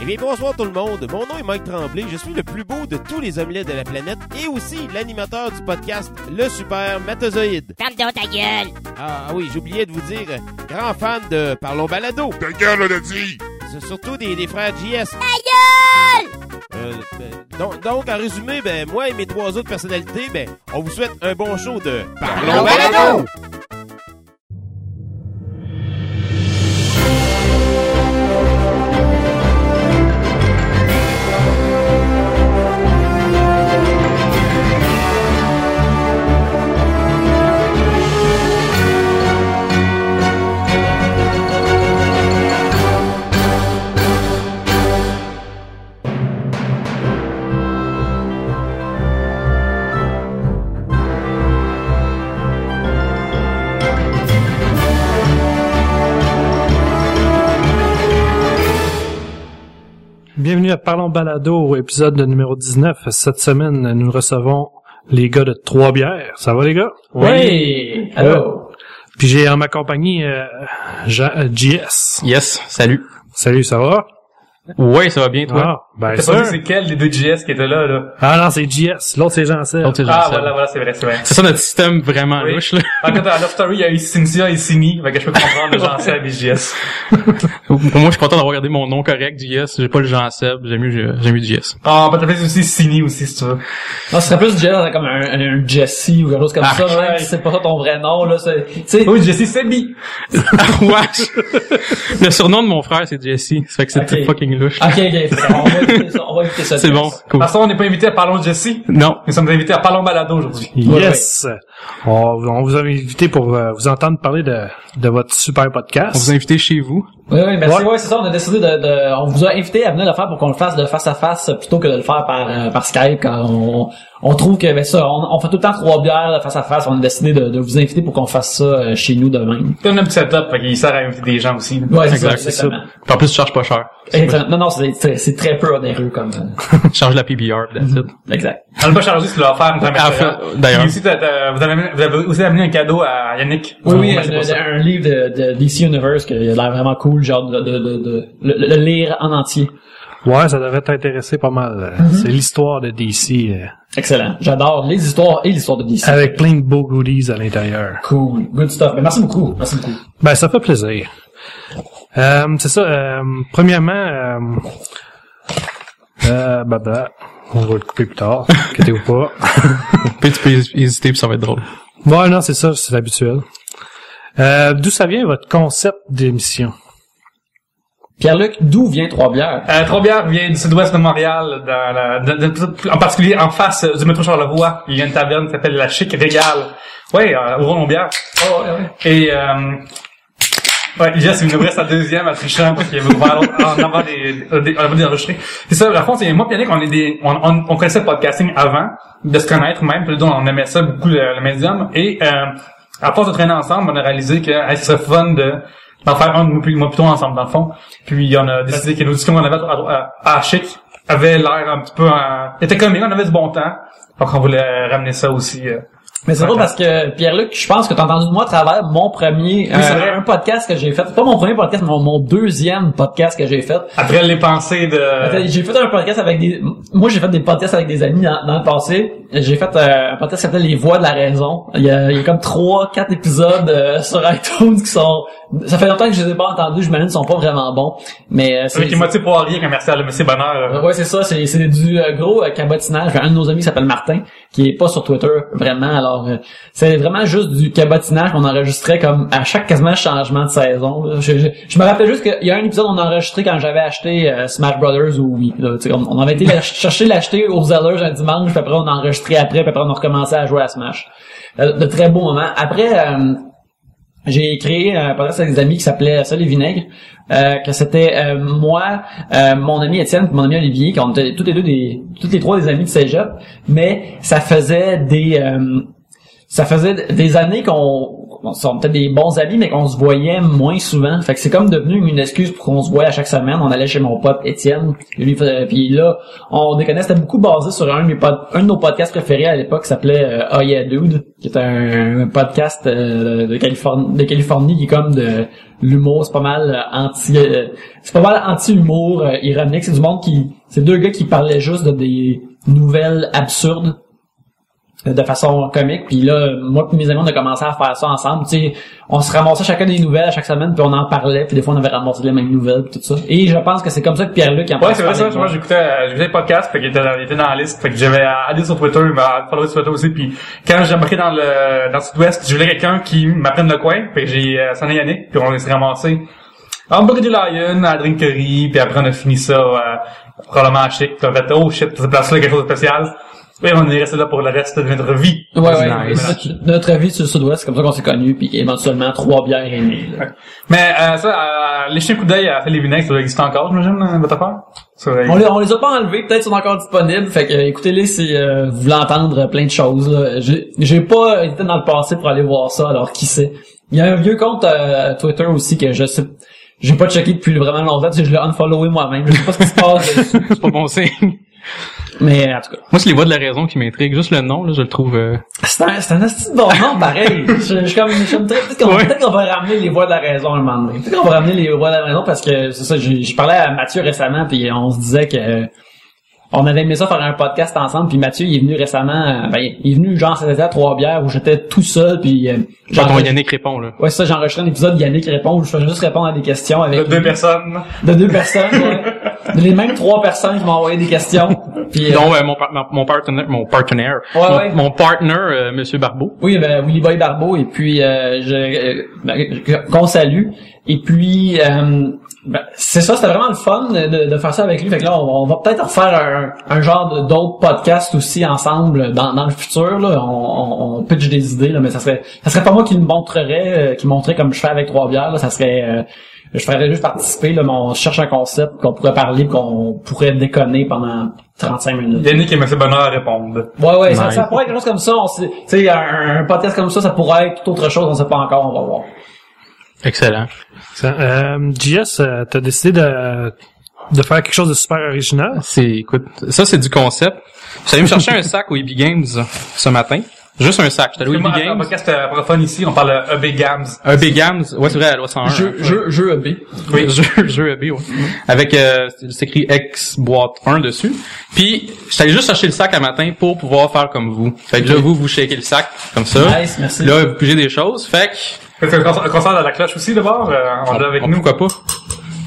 Eh bien, bonsoir tout le monde. Mon nom est Mike Tremblay. Je suis le plus beau de tous les omelettes de la planète et aussi l'animateur du podcast Le Super Matozoïde. Ferme donc ta gueule! Ah oui, j'oubliais de vous dire, euh, grand fan de Parlons Balado. Ta gueule, on a dit! C'est surtout des, des frères JS. Ta gueule! Euh, ben, donc, donc, en résumé, ben, moi et mes trois autres personnalités, ben, on vous souhaite un bon show de Parlons Balado. À Parlons Balado épisode numéro 19. Cette semaine, nous recevons les gars de Trois-Bières. Ça va les gars? Oui! Allô? Puis j'ai en ma compagnie euh, Jean, euh, JS. Yes, salut. Salut, ça va? Ouais, ça va bien, toi? Ah, ben T'as ça. pas dit c'est quel des deux JS qui étaient là, là? Ah non, c'est JS. L'autre, c'est Jean-Seb. L'autre, c'est Ah, Jean-Seb. voilà, voilà, c'est vrai, c'est vrai. C'est ça notre système vraiment Oui. louche, là. En fait, à Love Story, il y a eu Cynthia et Simi, fait que je peux comprendre le genre seb et JS. Pour moi, je suis content d'avoir gardé mon nom correct, JS. J'ai pas le Jean-Seb. J'aime mieux, j'aime mieux JS. Ah, on peut t'appeler aussi Cini aussi, si tu veux. Non, ce serait plus Jess comme un, un Jesse ou quelque chose comme Ah, ça, même ouais. si c'est pas ça ton vrai nom, là, c'est. Oui, Jessie Sebi. ouais. Le surnom de mon frère, c'est Jesse. Ça fait que c'est Ok. fucking louche. Ok, ok, on va éviter ça, on va éviter ça. C'est bon. De Cool. toute façon, on n'est pas invité à Parlons de Jessie. Non. Nous sommes invités à Parlons Balado aujourd'hui. Yes. On, on vous a invité pour euh, vous entendre parler de, de votre super On podcast. vous a invité chez vous. Oui, oui, merci. Ouais. Ouais, c'est ça, on a décidé de, de, on vous a invité à venir le faire pour qu'on le fasse de face à face plutôt que de le faire par, euh, par Skype quand on, on trouve que, ben ça, on, on fait tout le temps trois bières de face à face, on a décidé de, de vous inviter pour qu'on fasse ça euh, chez nous de même. C'est un petit setup, fait qu'il sert à inviter des gens aussi. Ouais, c'est ça, exactement. Puis en plus, tu charges pas cher. Exactement. Non, non, c'est, c'est, c'est très peu onéreux comme, euh, Tu charges la PBR, that's it. exact. On l'a pas chargé, tu l'as offert, d'ailleurs. Vous, avez, vous avez aussi amené un cadeau à Yannick. Oui, oui, un, pour ça. un livre de, de DC Universe qui a l'air vraiment cool, genre de, de, de, de le, le lire en entier. Ouais, ça devrait t'intéresser pas mal. euh, Mhm. C'est l'histoire de DC euh, Excellent. J'adore les histoires et l'histoire de DC. avec plein de beaux goodies à l'intérieur. Cool. Good stuff. Merci beaucoup. Merci beaucoup. Ben, ça fait plaisir. Euh, c'est ça. Euh, premièrement, euh, bah, bah, on va le couper plus tard. Inquiétez-vous pas. Puis tu peux hésiter puis ça va être drôle. Ouais, non, c'est ça, c'est habituel. Euh, D'où ça vient votre concept d'émission? Pierre-Luc, d'où vient Trois-Bières? Euh, Trois-Bières vient du sud-ouest de Montréal, dans la, de- de- en particulier en face euh, du métro Charlevoix. Il y a une taverne qui s'appelle La Chic Régale. Ouais, euh, au Roland-Bière. Et, euh, ouais, Jess, il nous reste sa deuxième à trichant parce qu'il avait ouvert l'autre en avant des, euh, des, avant d'enregistrer. C'est ça, la fond, c'est moi, Yannick, on est des, on, on, on connaissait le podcasting avant de se connaître même, puis on aimait ça beaucoup, le, le médium. Et, euh, à force de traîner ensemble, on a réalisé que, hey, ce serait fun de, d'en faire un, puis moi plutôt ensemble, dans le fond. Puis, on a décidé que nos discussions qu'on avait à, à, à Chic avaient l'air un petit peu, en, était comme on avait du bon temps. Donc, on voulait ramener ça aussi, euh, Mais c'est drôle parce que Pierre-Luc, je pense que t'as entendu de moi à travers mon premier, c'est euh, un podcast que j'ai fait. Pas mon premier podcast, mais mon, mon deuxième podcast que j'ai fait. après les pensées de... J'ai fait un podcast avec des, moi j'ai fait des podcasts avec des amis dans, dans le passé. J'ai fait euh, un podcast qui s'appelle Les Voix de la Raison. Il y a, il y a comme trois, quatre épisodes euh, sur iTunes qui sont, ça fait longtemps que je les ai pas entendus, je m'imagine qu'ils sont pas vraiment bons. Mais euh, c'est, Avec Moitié Poirier, commercial, mais c'est bonheur. Ouais, c'est ça, c'est, du gros cabotinage. Un de nos amis s'appelle Martin, qui est pas sur Twitter vraiment. Alors, euh, c'est vraiment juste du cabotinage qu'on enregistrait comme à chaque quasiment changement de saison. là. Je, je, je me rappelle juste qu'il y a un épisode qu'on a enregistré quand j'avais acheté euh, Smash Brothers ou oui. Là, Tu sais, on, on avait été chercher l'acheter aux Zellers un dimanche, puis après on a enregistré après, puis après on a recommencé à jouer à Smash. Euh, de très beaux moments. Après, euh, j'ai créé un podcast avec des amis qui s'appelait Seul et Vinaigre, euh, que c'était euh, moi, euh, mon ami Étienne, mon ami Olivier, qu'on était tous les deux des, tous les trois des amis de Cégep, mais ça faisait des, euh, ça faisait des années qu'on on sont peut-être des bons amis, mais qu'on se voyait moins souvent. Fait que c'est comme devenu une excuse pour qu'on se voit à chaque semaine. On allait chez mon pote Étienne. Lui, puis là, on déconnait. C'était beaucoup basé sur un de, un de nos podcasts préférés à l'époque qui s'appelait euh, Oh Yeah Dude, qui est un, podcast euh, de Californie, qui est comme de l'humour. C'est pas mal euh, anti, euh, c'est pas mal anti-humour, ironique. C'est du monde qui, c'est deux gars qui parlaient juste de des nouvelles absurdes de façon comique puis là moi et mes amis on a commencé à faire ça ensemble tu sais on se ramassait chacun des nouvelles à chaque semaine puis on en parlait puis des fois on avait ramassé les mêmes nouvelles puis tout ça et je pense que c'est comme ça que Pierre-Luc en Ouais, c'est vrai ça. Moi, j'écoutais, euh, j'écoutais le podcast, fait qu'il était, dans- il était dans la liste, fait que j'avais addé sur Twitter, il m'a follow sur Twitter aussi, puis quand j'ai embarqué dans le, dans le sud-ouest, je voulais quelqu'un qui m'apprenne le coin, que j'ai euh, sonné Yannick, puis on s'est ramassé en Burger Lion, à la Drinkerie, puis après on a fini ça, euh, probablement à Chic, puis on a fait, oh shit, cette place-là, quelque chose de spécial. Et on est resté là pour le reste de notre vie. ouais ouais Nice. notre, notre vie sur le sud-ouest c'est comme ça qu'on s'est connus puis éventuellement trois bières et demie là. Mais euh, ça, euh, les chiens coup d'œil à vinaigres, ça doit exister encore, j'imagine, euh, votre affaire? Ça doit on les, on les a pas enlevés peut-être qu'ils sont encore disponibles fait que euh, écoutez-les si euh, vous voulez entendre plein de choses là. j'ai j'ai pas été dans le passé pour aller voir ça alors qui sait il y a un vieux compte euh, Twitter aussi que je sais j'ai pas checké depuis vraiment longtemps parce que je l'ai unfollowé moi-même je sais pas ce qui se passe dessus. C'est pas bon signe. Mais en tout cas Moi, c'est les voix de la raison qui m'intriguent. Juste le nom, là, je le trouve... euh, C'est un, c'est un de bon nom, pareil. je, je, je, comme, je me dirais, peut-être qu'on, Ouais. peut-être qu'on va ramener les voix de la raison un moment donné. Peut-être qu'on va ramener les voix de la raison parce que, c'est ça, j'ai, j'ai parlé à Mathieu récemment puis on se disait que, on avait aimé ça faire un podcast ensemble puis Mathieu, il est venu récemment, euh, ben, il est venu genre, c'était à Trois-Bières où j'étais tout seul puis, euh, Genre ton Yannick répond, là. Ouais, c'est ça, j'ai enregistré un épisode Yannick répond où je faisais juste répondre à des questions avec De deux personnes. de deux personnes, ouais. les mêmes trois personnes qui m'ont envoyé des questions. Puis, euh, Donc, euh, mon, par- mon, partenaire, mon partenaire, Ouais, mon, ouais. mon partner, euh, Monsieur Barbeau. Oui, ben Willy Boy Barbeau et puis euh, je euh, ben, qu'on salue et puis euh, ben, c'est ça, c'était vraiment le fun de, de faire ça avec lui. Fait que là, on, on va peut-être refaire un, un genre de- d'autres podcasts aussi ensemble dans, dans le futur. Là. On, on, on pitch des idées, là, mais ça serait ça serait pas moi qui le montrerais, euh, qui montrerait comme je fais avec trois bières. Là, ça serait euh, je ferais juste participer, là, mais on cherche un concept qu'on pourrait parler, qu'on pourrait déconner pendant 35 minutes. Yannick et M. Bonheur à répondre. Ouais, ouais, ça, Nice. ça pourrait être quelque chose comme ça. On sait, tu sais, un, un podcast comme ça, ça pourrait être tout autre chose, on sait pas encore, on va voir. Excellent. Euh, JS, euh, t'as décidé de, de faire quelque chose de super original? C'est, écoute, ça c'est du concept. Allé me chercher un sac au EB Games ce matin. Juste un sac. J'étais allé au EB Games. podcast euh, francophone ici, on parle euh, EB Gams. Un B Games. Ouais, c'est vrai, à loi 101. Jeu, hein. jeu, jeu EB. Oui, jeu, jeu EB, ouais. Avec, euh, c'est écrit X boîte 1 dessus. Puis, j'étais allé juste chercher le sac un matin pour pouvoir faire comme vous. Fait que là, vous, vous shakez le sac, comme ça. Nice, merci. Là, vous pigez des choses. Fait que, Fait que le concert de la cloche aussi, d'abord, euh, on l'a avec on- nous. pourquoi pas?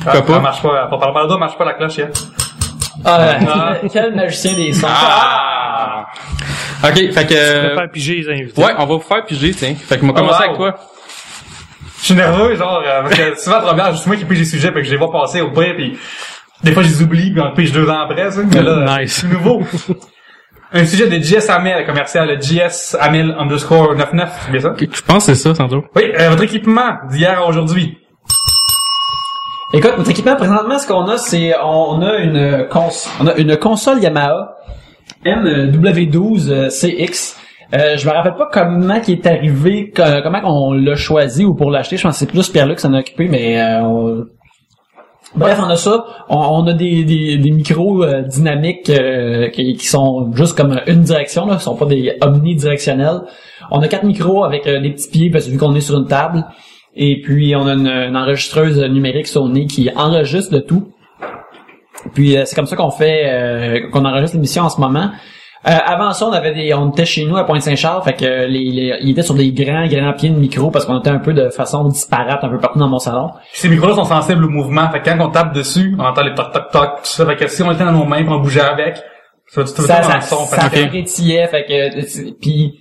Ah, pourquoi pas? Ça marche pas. Pour parler de marche pas la cloche, hein. Ah, quel magicien des sons. Ah! Ok, fait que, faire piger les invités. ouais, on va vous faire piger, tiens. Fait que, on va commencer wow. avec toi. Je suis nerveux, genre, euh, parce que souvent, juste moi qui pige les sujets, puis que je les vois passer au pire, puis des fois, je les oublie, puis on le pige deux ans après, ça. Mais là, Nice. c'est nouveau. Un sujet de JS Amel, commercial, le JS Amel underscore 99, c'est bien ça? Je pense que c'est ça, Sandro? Oui, euh, votre équipement d'hier à aujourd'hui. Écoute, notre équipement, présentement, ce qu'on a, c'est, on a une console, on a une console Yamaha MW12 euh, CX. Euh, je me rappelle pas comment qui est arrivé, co- comment on l'a choisi ou pour l'acheter. Je pense que c'est plus Pierre-Luc qui s'en a occupé, mais euh, Bref, on a ça. On, a des, des, des micros euh, dynamiques euh, qui, qui sont juste comme une direction, là, qui sont pas des omnidirectionnels. On a quatre micros avec euh, des petits pieds parce que vu qu'on est sur une table. Et puis on a une, une enregistreuse numérique Sony qui enregistre le tout. Puis euh, c'est comme ça qu'on fait euh, qu'on enregistre l'émission en ce moment. Euh, avant ça, on avait des, on était chez nous à Pointe-Saint-Charles, fait que les, les, il était sur des grands, grands pieds de micro parce qu'on était un peu de façon disparate un peu partout dans mon salon. Ces micros-là sont sensibles au mouvement, fait que quand on tape dessus, on entend les toc toc toc, tout ça, fait que si on était dans nos mains, on bougeait avec, ça tout ça, ça, son, ça fait que- frétillait, fait que puis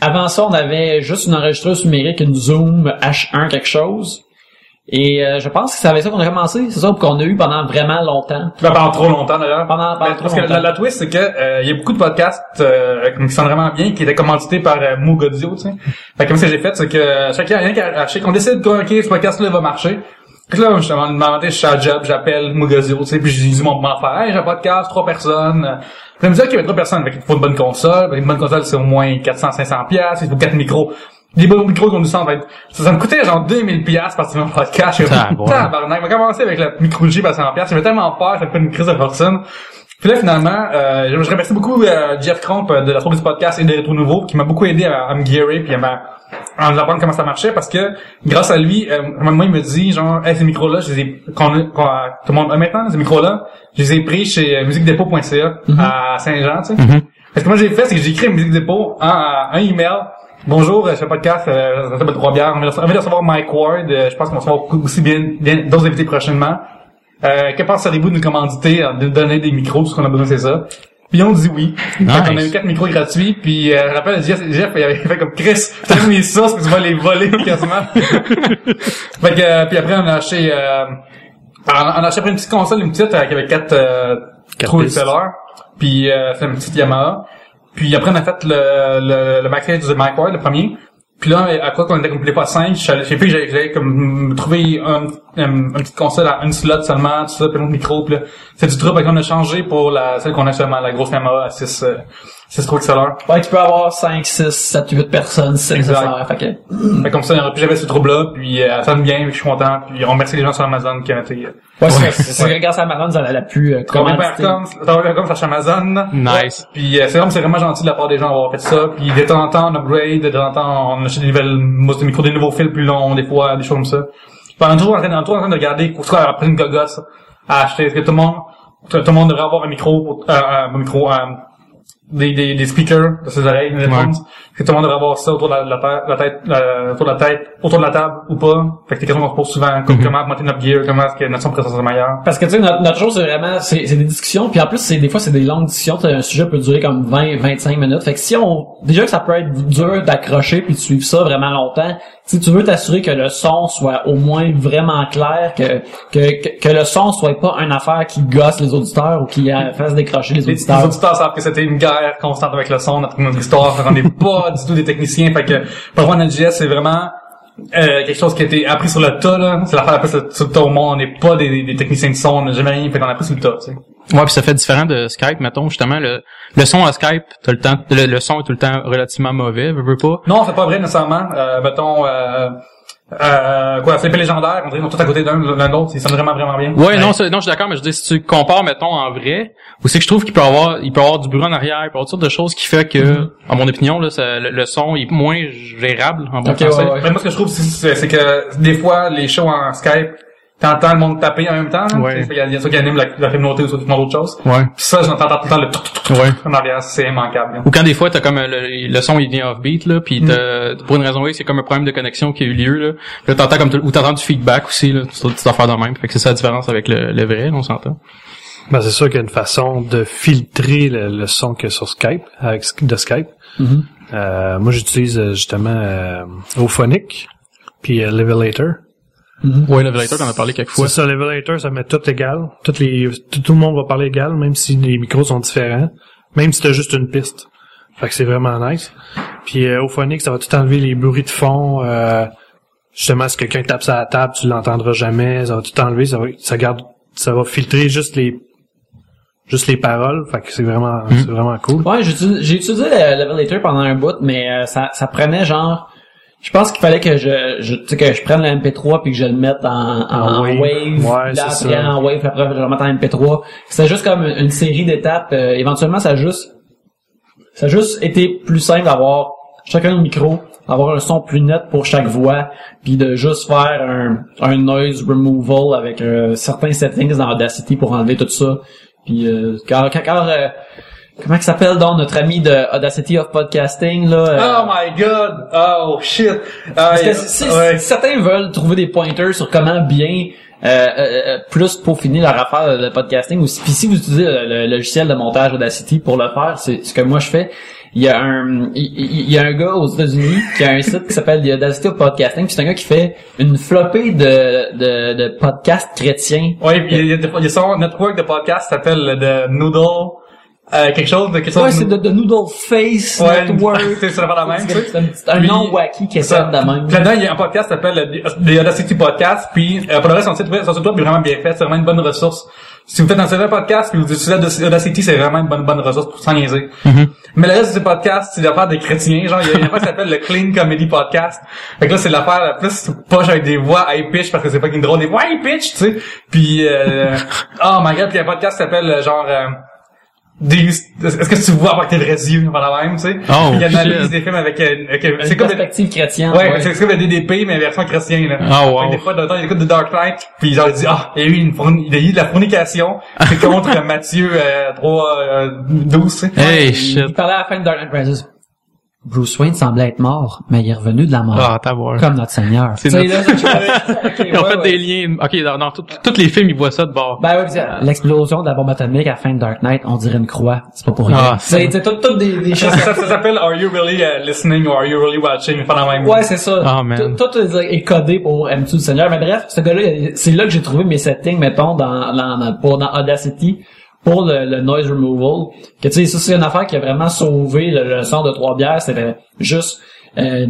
avant ça, on avait juste une enregistreuse numérique, une Zoom H1 quelque chose. Et euh, je pense que c'est avec ça qu'on a commencé, c'est ça qu'on a eu pendant vraiment longtemps. Ben, pendant trop longtemps d'ailleurs. Pendant- pendant trop parce que la, la twist, c'est que euh, il y a beaucoup de podcasts euh, qui sont vraiment bien, qui étaient commandités par euh, Moog Audio, tu sais. Fait que comme ce que j'ai fait, c'est que chacun rien qu'à acheter, qu'on décide que ok, ce podcast-là va marcher. Puis là, je me demandais, je suis à job, j'appelle Moog Audio, tu sais, puis je dis mon m'en faire, hey, j'ai un podcast, trois personnes. elle me dit, ok, il y a trois personnes, fait qu'il faut une bonne console. Une bonne console, c'est au moins 400-500 piastres, il faut quatre micros. Des bons micros qu'on nous sent, ben, ça, ça me coûtait genre 2000 piastres parce que mon podcast. Comme, tabarnak. On va commencer avec le micro G à 100 piastres. J'avais tellement peur, ça me fait une crise de fortune. Puis là, finalement, euh, je je remercie beaucoup euh, Jeff Cromp euh, de la troupe du podcast et de Rétro Nouveau qui m'a beaucoup aidé à, à me guérir puis à, à apprendre comment ça marchait parce que grâce à lui, euh, moment il me dit genre, hey, ces micros-là, je les ai, qu'on tout le monde a maintenant, ces micros-là, je les ai pris chez euh, musiquedépôt.ca à Saint-Jean, tu sais. Mhm. Parce que moi, j'ai fait, c'est que j'ai écrit à Musique Dépôt un email. Bonjour, euh, je fais un podcast, euh, ça s'appelle Trois Bières. On vient de on vient de recevoir Mike Ward. euh, je pense qu'on va recevoir aussi bien, bien d'autres invités prochainement. Euh, que pensez-vous de nous commanditer, euh, de nous donner des micros, tout ce qu'on a besoin, c'est ça? Puis on dit oui. Nice. Fait qu'on a eu quatre micros gratuits. Puis euh, je rappelle, Jeff, Jeff il avait fait comme Chris, t'as mis mes sources, puis tu vas les voler quasiment. fait que, euh, puis après, on a acheté... Euh, on on a acheté après une petite console, une petite, avec, quatre, euh, Quatre trous. Puis euh, c'est une petite Yamaha. Puis après, on a fait le, le, le maquette du Mike le premier. Puis là, à quoi qu'on était comme pas 5, j'ai fait que j'avais comme trouvé un, un, une petite console à une slot seulement, tout ça, puis un micro, puis là, c'est du trouble qu'on a changé pour la celle qu'on a seulement, la grosse Yamaha à 6 6 trous XLR. Ouais, tu peux avoir 5, 6, 7, 8 personnes, si c'est nécessaire. Fait que, Fait comme ça, il n'y aura plus jamais ce trouble-là, puis euh, ça sonne bien, puis je suis content, puis on remercie les gens sur Amazon qui ont été... Euh, ouais, c'est, c'est, c'est grâce à Amazon, ça l'a pu, euh, comme, ça chez Amazon. Nice. Puis euh, c'est vraiment, c'est vraiment gentil de la part des gens d'avoir fait ça. Puis de temps en temps, on upgrade, de temps en temps, on achète des nouvelles mousses de micro, des nouveaux fils plus longs, des fois, des choses comme ça. Puis on est toujours en train, on est toujours en train de regarder, quoi, après une gogosse à acheter. Est-ce que tout le monde, tout, le monde devrait avoir un micro, euh, un micro, euh, des, des, des speakers de ses oreilles, des headphones. Est-ce que tout le monde devrait avoir ça autour de la, la tête, la tête, euh, autour de la tête, autour de la table ou pas? Fait que des questions qu'on se pose souvent, comme comment augmenter notre gear, comment est-ce que notre son présence est meilleure. Parce que tu sais notre, notre chose c'est vraiment c'est c'est des discussions puis en plus c'est des fois c'est des longues discussions, un sujet peut durer comme 20 25 minutes. Fait que si on déjà que ça peut être dur d'accrocher puis de suivre ça vraiment longtemps, si tu veux t'assurer que le son soit au moins vraiment clair, que que que, que le son soit pas une affaire qui gosse les auditeurs ou qui euh, fasse décrocher les Les, les auditeurs. auditeurs savent que c'était une guerre constante avec le son, notre, notre histoire. Qu'on n'est pas du tout des techniciens. Fait que pour voir notre c'est vraiment euh, quelque chose qui a été appris sur le tas. là. C'est l'affaire appris sur, sur le tas au monde. On n'est pas des, des techniciens de son. On n'a jamais rien. Fait qu'on a appris sur le tas. Tu sais. Ouais, puis ça fait différent de Skype, mettons, justement, le, le son à Skype, t'as le temps, le, le son est tout le temps relativement mauvais, veux, veux pas. Non, c'est pas vrai nécessairement. Euh, mettons... Euh, euh, quoi, c'est pas légendaire, on dirait sont tous à côté d'un l'un de l'autre, ils sonnent vraiment vraiment bien. Ouais, non, c'est- non, je suis d'accord, mais je dis, si tu compares, mettons, en vrai, ou c'est que je trouve qu'il peut avoir, il peut avoir du bruit en arrière, il peut avoir toutes sortes de choses qui fait que, à mon opinion, là, ça- le, le son est moins gérable, en bon Ok, français. ouais, ouais. Mais moi, ce que je trouve, c'est que des fois, les shows en Skype, t'entends le monde taper en même temps. hein. Ouais. Il y a, il y a ceux qui animent la, la communauté ou d'autres choses. Ouais. Puis ça, j'entends tout le temps le tout, tout, tout, Ouais. en arrière, c'est immanquable. là. Ou quand des fois t'as comme euh, le, le son il vient offbeat là, puis t'as- pour une raison X c'est comme un problème de connexion qui a eu lieu là. Puis t'entends comme tout- ou t'entends du feedback aussi là, une petite affaire de même. Fait que c'est ça la différence avec le, le vrai, on s'entend. Ben, c'est sûr qu'il y a une façon de filtrer le, le son que sur Skype, avec de Skype. Mhm. Euh, moi, j'utilise euh, justement euh, Auphonic, puis euh, Levelator. Ouais, le Velator t'en as parlé quelques fois. C'est ça, Levelator, ça met tout égal. Toutes les, tout, tout le monde va parler égal, même si les micros sont différents. Même si t'as juste une piste. Fait que c'est vraiment nice. Puis euh, Auphonic, ça va tout enlever les bruits de fond. Euh, justement, si quelqu'un tape sur la table, tu l'entendras jamais. Ça va tout enlever. Ça va, ça garde, ça va filtrer juste les, juste les paroles. Fait que c'est vraiment, c'est vraiment cool. Ouais, j'ai utilisé, j'ai utilisé le Levelator pendant un bout, mais euh, ça, ça prenait genre. Je pense qu'il fallait que je, je tu sais, que je prenne le MP3 puis que je le mette en, en, En wave. Ouais, là, c'est après ça. en wave, après je le remette en MP3. C'était juste comme une, série d'étapes. euh, éventuellement, ça a juste, ça a juste été plus simple d'avoir chacun nos micros, d'avoir un son plus net pour chaque voix, puis de juste faire un, un noise removal avec euh, certains settings dans Audacity pour enlever tout ça. Puis euh, quand, quand, quand, euh, comment il s'appelle donc notre ami de Audacity of Podcasting là euh, Oh my god! Oh shit! parce que si, si- ouais. si certains veulent trouver des pointers sur comment bien euh, euh, euh, plus peaufiner leur affaire de podcasting ou si, puis si vous utilisez le, le logiciel de montage Audacity pour le faire, c'est ce que moi je fais. Il y a un il, y a un gars aux États-Unis qui a un site qui s'appelle The Audacity of Podcasting, c'est un gars qui fait une flopée de de, de podcasts chrétiens. Ouais, il y a, il y a son network de podcast qui s'appelle The Noodle, euh, quelque chose de quelque chose. Ouais, c'est de, de Noodle Face Ouais, Network. c'est ça la même, tu sais. C'est un, petit- un Puis- nom wacky qui est Ça. de même. Puis Là-dedans, il y a un podcast qui s'appelle le- The Audacity Podcast, puis euh, pour le reste, son site son site web est vraiment bien fait, c'est vraiment une bonne ressource si vous faites un seul podcast puis vous utilisez Audacity, c'est vraiment une bonne, bonne ressource pour s'en niaiser. Mhm. Mais le reste de ces podcasts, c'est l'affaire des chrétiens. Genre, il y a une affaire qui s'appelle le Clean Comedy Podcast. Fait que là, c'est l'affaire la plus poche avec des voix high pitch parce que c'est fucking drôle. Des voix high pitch, tu sais. Puis, euh, oh my god, puis il y a un podcast qui s'appelle euh, genre... euh, est-ce que tu vois avec tes vrais yeux par la même, tu sais? Oh, il y a une analyse des films avec, euh, avec- Une c'est comme perspective chrétienne. Ouais, c'est comme le DDP, mais version chrétien, là. Ah, wow. Fait que des fois, dans le temps, il écoute The Dark Knight, puis genre, il dit, ah, il y a eu une fourni- il y a eu de la fornication, c'est contre Matthieu, euh, 3, euh, 12, tu sais. Hey, Il shit. parlait à la fin de Dark Knight Rises. Bruce Wayne semblait être mort, mais il est revenu de la mort. Ah, t'as voir. Comme notre Seigneur. C'est notre- là, ça, ok, Ils ont ouais, fait ouais. des liens. Ok, dans, dans tous les films, ils voient ça de bord. Ben ouais, pis c'est- l'explosion de la bombe atomique à la fin de Dark Knight, on dirait une croix. C'est pas pour rien. Ah, c'est c'est tout, tout des, des Ça, choses. ça, ça s'appelle Are you really uh, listening or are you really watching? Pas la même. Ouais, c'est ça. Ah, man. Tout, tout est est codé pour M2 du Seigneur? Mais bref, ce gars-là, c'est là que j'ai trouvé mes settings, mettons, dans, dans, dans, pour, dans Audacity, pour le, le noise removal. Que tu sais, ça, c'est une affaire qui a vraiment sauvé le, le son de trois bières. C'était juste euh,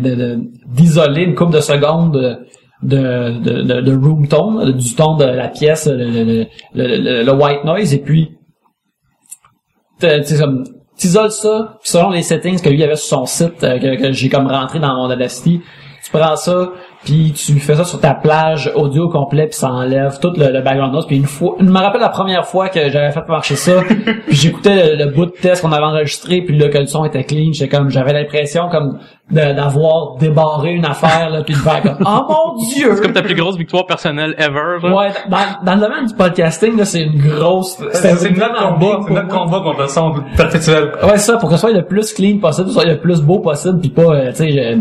d'isoler une couple de secondes de, de, de, de, room tone, du ton de la pièce, le, le, white noise, et puis t'isoles ça, puis selon les settings que lui avait sur son site, euh, que, que j'ai comme rentré dans mon Audacity, tu prends ça, puis tu fais ça sur ta plage audio complet, puis ça enlève tout le, le background noise. Puis une fois, je me rappelle la première fois que j'avais fait marcher ça, puis j'écoutais le, le bout de test qu'on avait enregistré, puis là que le son était clean, j'étais comme, j'avais l'impression comme de- d'avoir débarré une affaire, là, puis de faire comme, oh mon dieu! C'est comme ta plus grosse victoire personnelle ever. là. Ouais, dans, dans le domaine du podcasting, là, c'est une grosse... C'est notre combat, c'est notre combat contre le son perpétuel. Ouais, ça, pour que ce soit le plus clean possible, soit le plus beau possible, puis pas, euh, tu sais, je,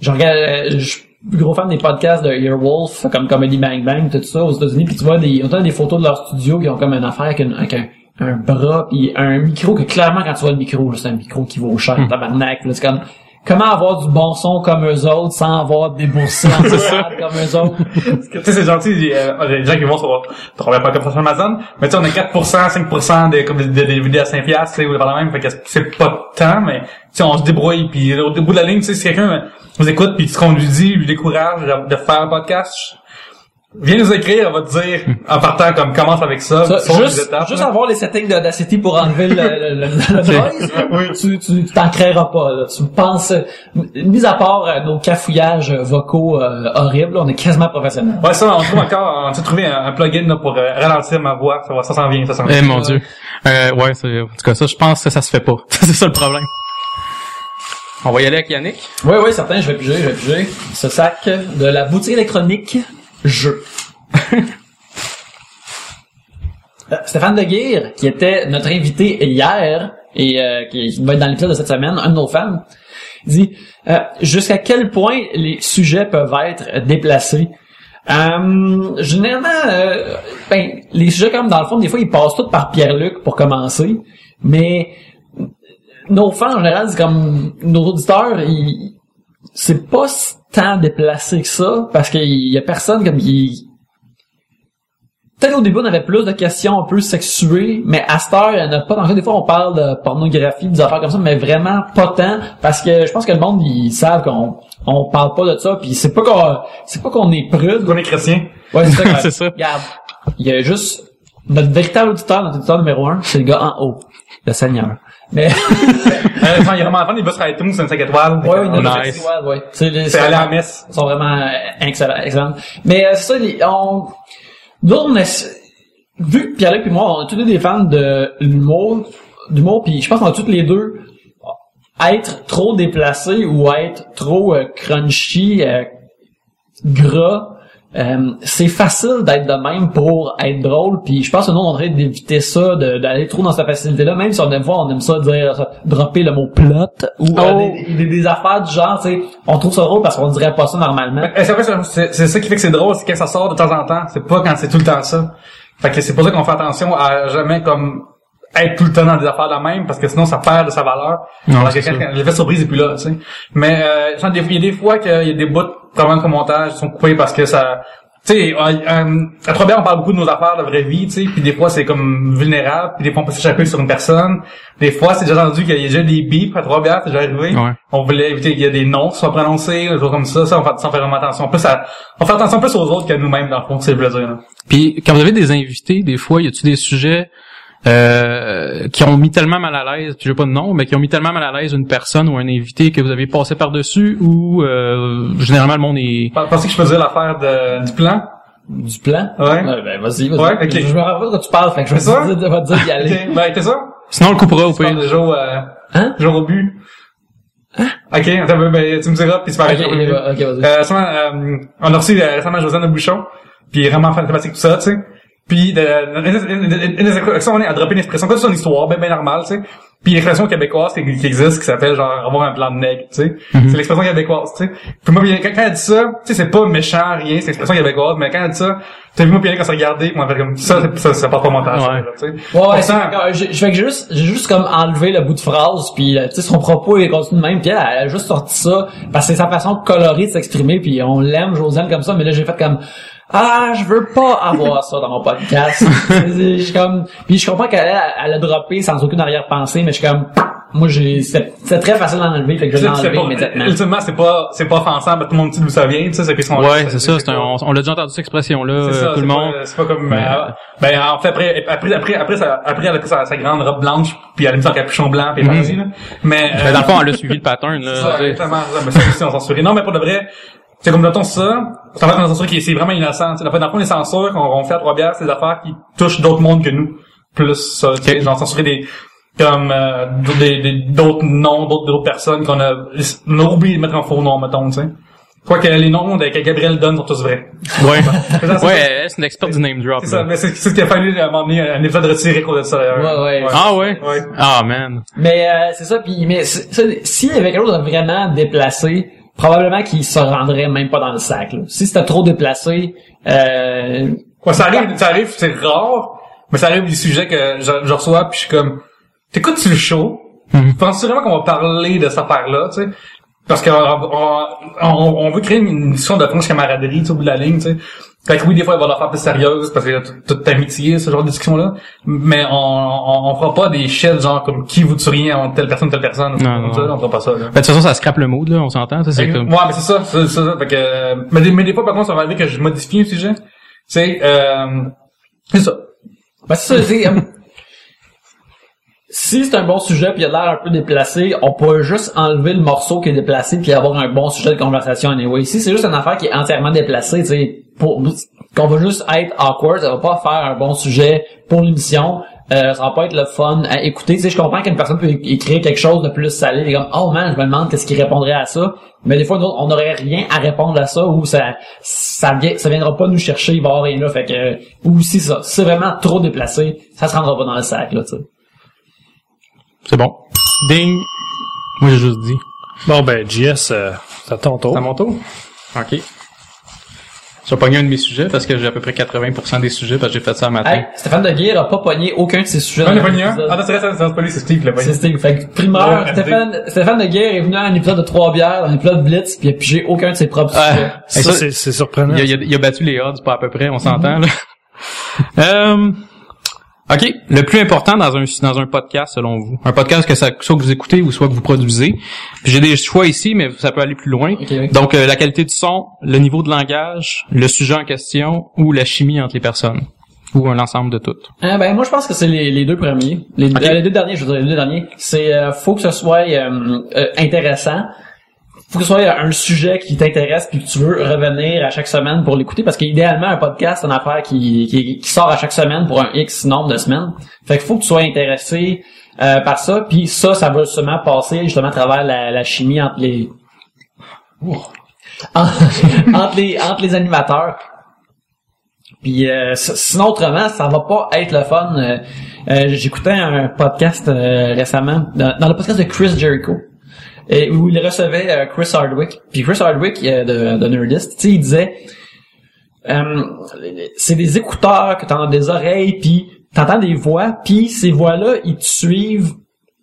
je regarde, euh, je suis gros fan des podcasts de Earwolf, comme Comedy Bang Bang, tout ça, aux États-Unis, puis tu vois des, on a des photos de leur studio qui ont comme une affaire avec, une- avec un, un bras, puis un micro que clairement, quand tu vois le micro, c'est un micro qui vaut cher, tabarnak, là, c'est comme, comment avoir du bon son comme eux autres sans avoir déboursé en comme eux autres? Tu sais, c'est gentil, euh, les gens qui vont sur, travailler pas comme ça sur Amazon, mais tu sais, on a 4%, 5% des, comme des, des DVD à 5 piastres, tu sais, ou par la même, fait que c'est pas tant, mais, tu sais, on se débrouille, puis au bout de la ligne, tu sais, si quelqu'un euh, vous écoute, puis ce qu'on lui dit, lui décourage de, de faire un podcast, viens nous écrire, on va te dire, en partant, comme, commence avec ça, Ça, les juste, étapes, juste là. avoir les settings d'Audacity pour enlever le, le, le, le noise, là, tu, tu tu t'en créeras pas. Là. Tu penses, mis à part euh, nos cafouillages vocaux euh, horribles, là, on est quasiment professionnels. Ouais, ça, on trouve encore, on a trouvé un, un plugin, là, pour euh, ralentir ma voix, ça va, ça s'en vient, ça s'en vient. Eh mon dieu. Euh, ouais, c'est- en tout cas, ça, je pense que ça se fait pas. c'est ça le problème. On va y aller avec Yannick. Oui, oui, certain, je vais piger, je vais piger. Ce sac de la boutique électronique Jeu. Euh, Stéphane Deguire, qui était notre invité hier et euh, qui va être dans l'épisode de cette semaine, un de nos fans, dit euh, jusqu'à quel point les sujets peuvent être déplacés. Euh, généralement, euh, ben, les sujets comme dans le fond, des fois, ils passent tous par Pierre-Luc pour commencer, mais nos fans en général, c'est comme nos auditeurs, ils, c'est pas si tant déplacé que ça, parce qu'il y a personne comme qui... Peut-être au début, on avait plus de questions un peu sexuées, mais à cette heure, il y en a pas ça. Des fois, on parle de pornographie, des affaires comme ça, mais vraiment pas tant, parce que je pense que le monde, ils savent qu'on on parle pas de ça, puis c'est pas qu'on c'est pas qu'on est prude. On est chrétien. Ouais, c'est ça. C'est ça. Regarde, il y a juste notre véritable auditeur, notre auditeur numéro un, c'est le gars en haut, le Seigneur. Mais Euh, enfin, il y a vraiment un fan, il bosse sur iTunes, c'est une 5 étoiles. ouais, oui, notre a- Nice. ouais, ouais. C'est les- aller à la messe. Ils sont vraiment euh, excellents. excellents. Mais euh, ça, les- on... Nous, on est... Vu que Pierre-Luc et moi, on est tous les deux des fans de l'humour, d'humour, puis je pense qu'on a tous les deux être trop déplacés ou être trop euh, crunchy, euh, gras, euh, c'est facile d'être de même pour être drôle, puis je pense que nous, on devrait d'éviter ça, d'aller trop dans cette facilité-là, même si on aime voir, on aime ça dire, dropper le mot plot, ou euh, Oh. des, des- des affaires du genre, tu sais, on trouve ça drôle parce qu'on dirait pas ça normalement. C'est ça qui fait que c'est drôle, c'est quand ça sort de temps en temps. C'est pas quand c'est tout le temps ça. Fait que c'est pour ça qu'on fait attention à jamais comme être tout le temps dans des affaires de la même, parce que sinon ça perd de sa valeur. Non, Alors que quand, quand l'effet surprise est plus là, tu sais. Mais euh, il y a des fois qu'il y a des bouts vraiment de montage qui sont coupés parce que ça tu sais, euh, euh, à Trois-Bières, on parle beaucoup de nos affaires de vraie vie, tu sais, puis des fois c'est comme vulnérable, puis des fois on peut s'échapper sur une personne. Des fois, c'est déjà entendu qu'il y a déjà des bips à Trois-Bières, c'est déjà arrivé. Ouais. On voulait éviter qu'il y a des noms qui soient prononcés, des choses comme ça, ça on fait, on fait vraiment attention. Plus à, on fait attention plus aux autres qu'à nous-mêmes dans le fond, c'est le plaisir. Puis quand vous avez des invités, des fois, y a-tu des sujets euh, qui ont mis tellement mal à l'aise, puis j'ai pas de nom, mais qui ont mis tellement mal à l'aise une personne ou un invité que vous avez passé par-dessus ou euh, généralement le monde est... Pensez que je peux dire l'affaire de, du plan? Du plan? Ouais. ben, vas-y, vas-y. Ouais, ok. Je me rappelle quoi tu parles, fait que je vais te dire, vais te dire d'y aller. Ben, t'es ça? Sinon on le coupera au Tu parles pire. de jour, euh, Hein? jour au but. Ok, attends, ben, ben, tu me diras, puis c'est pareil. Ok, vas-y. Euh, euh, on a reçu euh, récemment Josiane Bouchon, puis il est vraiment fantastique tout ça, tu sais. Puis de, une, une, une, une expression, on est à dropper une expression, comme son histoire, ben ben normale, tu sais. Puis l'expression québécoise qui, qui existe, qui s'appelle genre avoir un plan de nègre, tu sais. C'est l'expression québécoise, tu sais. Puis moi, quand, quand elle dit ça, tu sais, c'est pas méchant, rien, c'est l'expression québécoise, mais quand elle dit ça, t'as vu moi puis quand s'est regardé, fait comme ça, ça, ça, ça part pas montage, Ouais. tu sais. Ouais, ouais, c'est. J'ai je fais que j'ai juste, j'ai juste comme enlevé le bout de phrase, puis euh, tu sais son propos il continue de même, puis elle, elle a juste sorti ça parce que c'est sa façon colorée de s'exprimer, puis on l'aime Josiane comme ça, mais là j'ai fait comme ah je veux pas avoir ça dans mon podcast. Je suis comme, puis je comprends qu'elle a- elle a droppé sans aucune arrière-pensée, mais je suis comme moi j'ai c'est c'est très facile à enlever, fait que je l'ai enlevé pas- immédiatement. Ultimement, c'est pas, c'est pas offensant, ben, tout le monde sait d'où ça vient, tu sais, c'est qu'ils sont Ouais, c'est ça, c'est un- on, l'a déjà entendu cette expression-là, C'est euh, ça, tout le monde. C'est pas comme, Mais- euh, ben, en fait, après, après, après, après, après, elle a pris sa, grande robe blanche, puis elle a mis son capuchon blanc, puis elle Mhm. là. Mais, Ben, dans le fond, elle a suivi le pattern, là. ça, exactement, mais ça aussi, on censurait. Non, mais pour de vrai, c'est comme, mettons ça, ça va être une censure qui est, c'est vraiment innocent, tu sais. Dans le fond, les censures qu'on on fait à Trois-Bières, c'est des affaires qui touchent d'autres mondes que nous. Plus ça, tu sais, Ok. genre censurer des, comme, euh, des, des- d'autres noms, d'autres, d'autres personnes qu'on a, on a oublié de mettre en faux nom, mettons, tu sais. Quoi que les noms que Gabriel donne sont tous vrais. Ouais. C'est ça, c'est ouais, ça. c'est une experte du name drop. C'est ça, mais c'est c'est ce qu'il a fallu à un moment donné, un épisode retiré qu'on de ça d'ailleurs. Ouais, ouais. Ah ouais? Ouais. Ah man. Mais euh, c'est ça, puis mais c'est- c'est- s'il y avait quelque chose de vraiment déplacé, probablement qu'il se rendrait même pas dans le sac. là. Si c'était trop déplacé, euh, Ouais, ça arrive, ça arrive, c'est rare, mais ça arrive des sujets que je, je reçois puis je suis comme, t'écoutes-tu le show? Mhm. Penses-tu vraiment qu'on va parler de cette affaire-là, tu sais? Parce qu'on on, on, on veut créer une discussion de franche camaraderie, tu sais, au bout de la ligne, tu sais. Fait que oui, des fois, il va la faire plus sérieuse parce qu'il y a toute- amitié, ce genre de discussion-là. Mais on, on, on fera pas des shit genre comme qui vous tueriez en telle personne, telle personne. Non, comme non, ça, non. on fera pas ça, là. Ben, de toute façon, ça scrape le mood, là, on s'entend, ça, c'est comme... Ouais, mais c'est ça, c'est c'est ça. Fait que, mais, des, mais des fois, par contre, ça va arriver que je modifie un sujet. Tu sais, euh, c'est ça. ben c'est ça, c'est, euh, si c'est un bon sujet puis il a l'air un peu déplacé, on peut juste enlever le morceau qui est déplacé puis avoir un bon sujet de conversation anyway. Si c'est juste une affaire qui est entièrement déplacée, tu sais, pour qu'on va juste être awkward, ça va pas faire un bon sujet pour l'émission. Euh, ça va pas être le fun à écouter. Tu sais, je comprends qu'une personne peut écrire quelque chose de plus salé, et comme oh man, je me demande qu'est-ce qu'il répondrait à ça. Mais des fois, nous on n'aurait rien à répondre à ça ou ça ça vient, ça viendra pas nous chercher, il va y avoir rien là. Fait que ou si ça, si c'est vraiment trop déplacé, ça se rendra pas dans le sac là. Tu sais. C'est bon. Ding. Moi, j'ai juste dit. Bon, ben, JS, euh, c'est à ton tour. C'est à mon tour? OK. Je vais pogner un de mes sujets parce que j'ai à peu près 80% des sujets parce que j'ai fait ça un matin. Hey, Stéphane de Guire a pas pogné aucun de ses sujets. On dans a pogné un. Ah non, c'est vrai, c'est pas lui, c'est Steve qui l'a C'est pogné. Steve. Fait que, primeur, Ouais, Stéphane, Stéphane de Guerre est venu à un épisode de trois bières, dans un épisode Blitz, puis il a pigé aucun de ses propres Ah. sujets. Hey, Ça, ça, c'est c'est surprenant. Il a, il a- il a battu les odds, pas à peu près, on s'entend, là. Euh, OK. Le plus important dans un, dans un podcast, selon vous? Un podcast que ça, soit que vous écoutez ou soit que vous produisez. J'ai des choix ici, mais ça peut aller plus loin. Ok, ok. Donc, euh, la qualité du son, le niveau de langage, le sujet en question ou la chimie entre les personnes. Ou un ensemble de toutes. Ah, ben, moi, je pense que c'est les, les deux premiers. Les, euh, les deux derniers, je veux dire, les deux derniers. C'est, euh, faut que ce soit, euh, euh, intéressant. Faut que ce soit un sujet qui t'intéresse puis que tu veux revenir à chaque semaine pour l'écouter parce qu'idéalement un podcast c'est une affaire qui, qui, qui sort à chaque semaine pour un X nombre de semaines. Fait qu'il faut que tu sois intéressé euh, par ça puis ça ça va justement passer justement à travers la, la chimie entre les En- entre les entre les animateurs. Puis euh, sinon autrement, ça va pas être le fun. Euh, euh, J'écoutais un podcast euh, récemment dans, dans le podcast de Chris Jericho. Et où il recevait euh, Chris Hardwick. Puis Chris Hardwick euh, de, de Nerdist, tu sais, il disait euh, c'est des écouteurs que dans des oreilles, puis t'entends des voix, puis ces voix-là, ils te suivent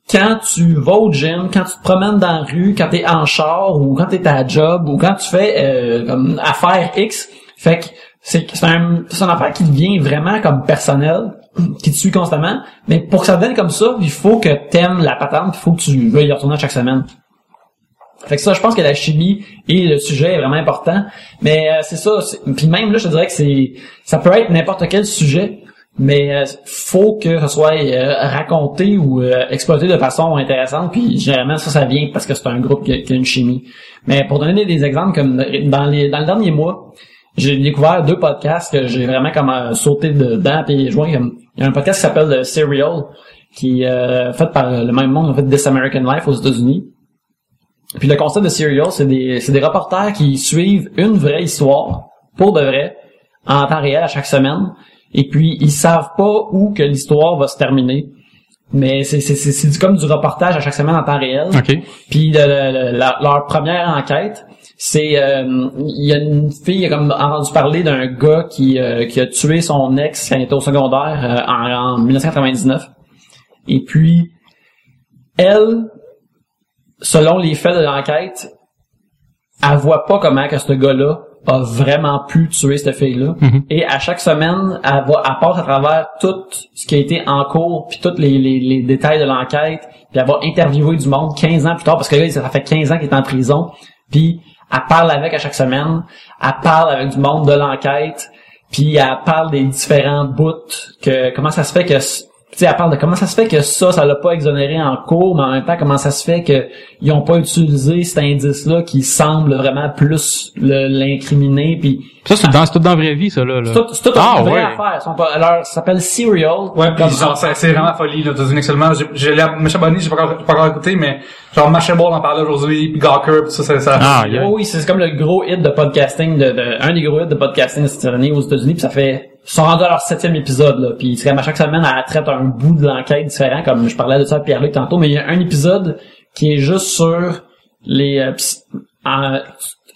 quand tu vas au gym, quand tu te promènes dans la rue, quand t'es en char, ou quand t'es à job, ou quand tu fais euh, comme affaire X. Fait que c'est un une affaire qui devient vraiment comme personnel qui te suit constamment mais pour que ça devienne comme ça il faut que t'aimes la patente il faut que tu veuilles y retourner chaque semaine fait que ça je pense que la chimie et le sujet est vraiment important. Mais euh, c'est ça puis même là je dirais que c'est ça peut être n'importe quel sujet mais euh, faut que ce soit euh, raconté ou euh, exploité de façon intéressante puis généralement ça ça vient parce que c'est un groupe qui a, qui a une chimie. Mais pour donner des exemples comme dans les dans le dernier mois j'ai découvert deux podcasts que j'ai vraiment comme euh, sauté dedans puis joint comme il y a un podcast qui s'appelle euh, Serial qui est fait par le même monde en fait This American Life aux États-Unis puis le concept de Serial c'est des c'est des reporters qui suivent une vraie histoire pour de vrai en temps réel à chaque semaine et puis ils savent pas où que l'histoire va se terminer mais c'est c'est c'est comme du reportage à chaque semaine en temps réel OK. puis le- le- la- leur première enquête, c'est euh, il y a une fille qui a comme entendu parler d'un gars qui euh, qui a tué son ex quand il était au secondaire euh, en, en 1999. Et puis elle, selon les faits de l'enquête, elle voit pas comment que ce gars-là a vraiment pu tuer cette fille-là. Mhm. Et à chaque semaine, elle, va, elle passe à travers tout ce qui a été en cours, puis tous les, les, les détails de l'enquête, puis elle va interviewer du monde 15 ans plus tard, parce que là, ça fait 15 ans qu'il est en prison, puis elle parle avec à chaque semaine, elle parle avec du monde de l'enquête, puis elle parle des différents bouts, que comment ça se fait que sais, elle parle de comment ça se fait que ça, ça l'a pas exonéré en cours, mais en même temps, comment ça se fait que ils ont pas utilisé cet indice-là qui semble vraiment plus l'incriminer, puis Ça, c'est dans, c'est tout dans la vraie vie, ça, là. là. c'est tout, c'est tout Ah, une vraie ouais. affaire. Ils sont pas- alors, ça s'appelle Serial. Ouais, puis genre, c'est c'est vraiment folie, là, aux États-Unis actuellement. J'ai- J'ai l'air, M. Bonny, j'ai pas encore, j'ai pas encore écouté, mais genre, Mashable en parlait aujourd'hui, puis Gawker, puis ça, ça, ça. Ah, yeah. Oh oui, c'est comme le gros hit de podcasting, de, de- un des gros hits de podcasting cette année aux États-Unis, puis ça fait, ils sont rendus à leur septième épisode, là, puis c'est comme à chaque semaine, elle traite un bout de l'enquête différent, comme je parlais de ça à Pierre-Luc tantôt, mais il y a un épisode qui est juste sur les, euh,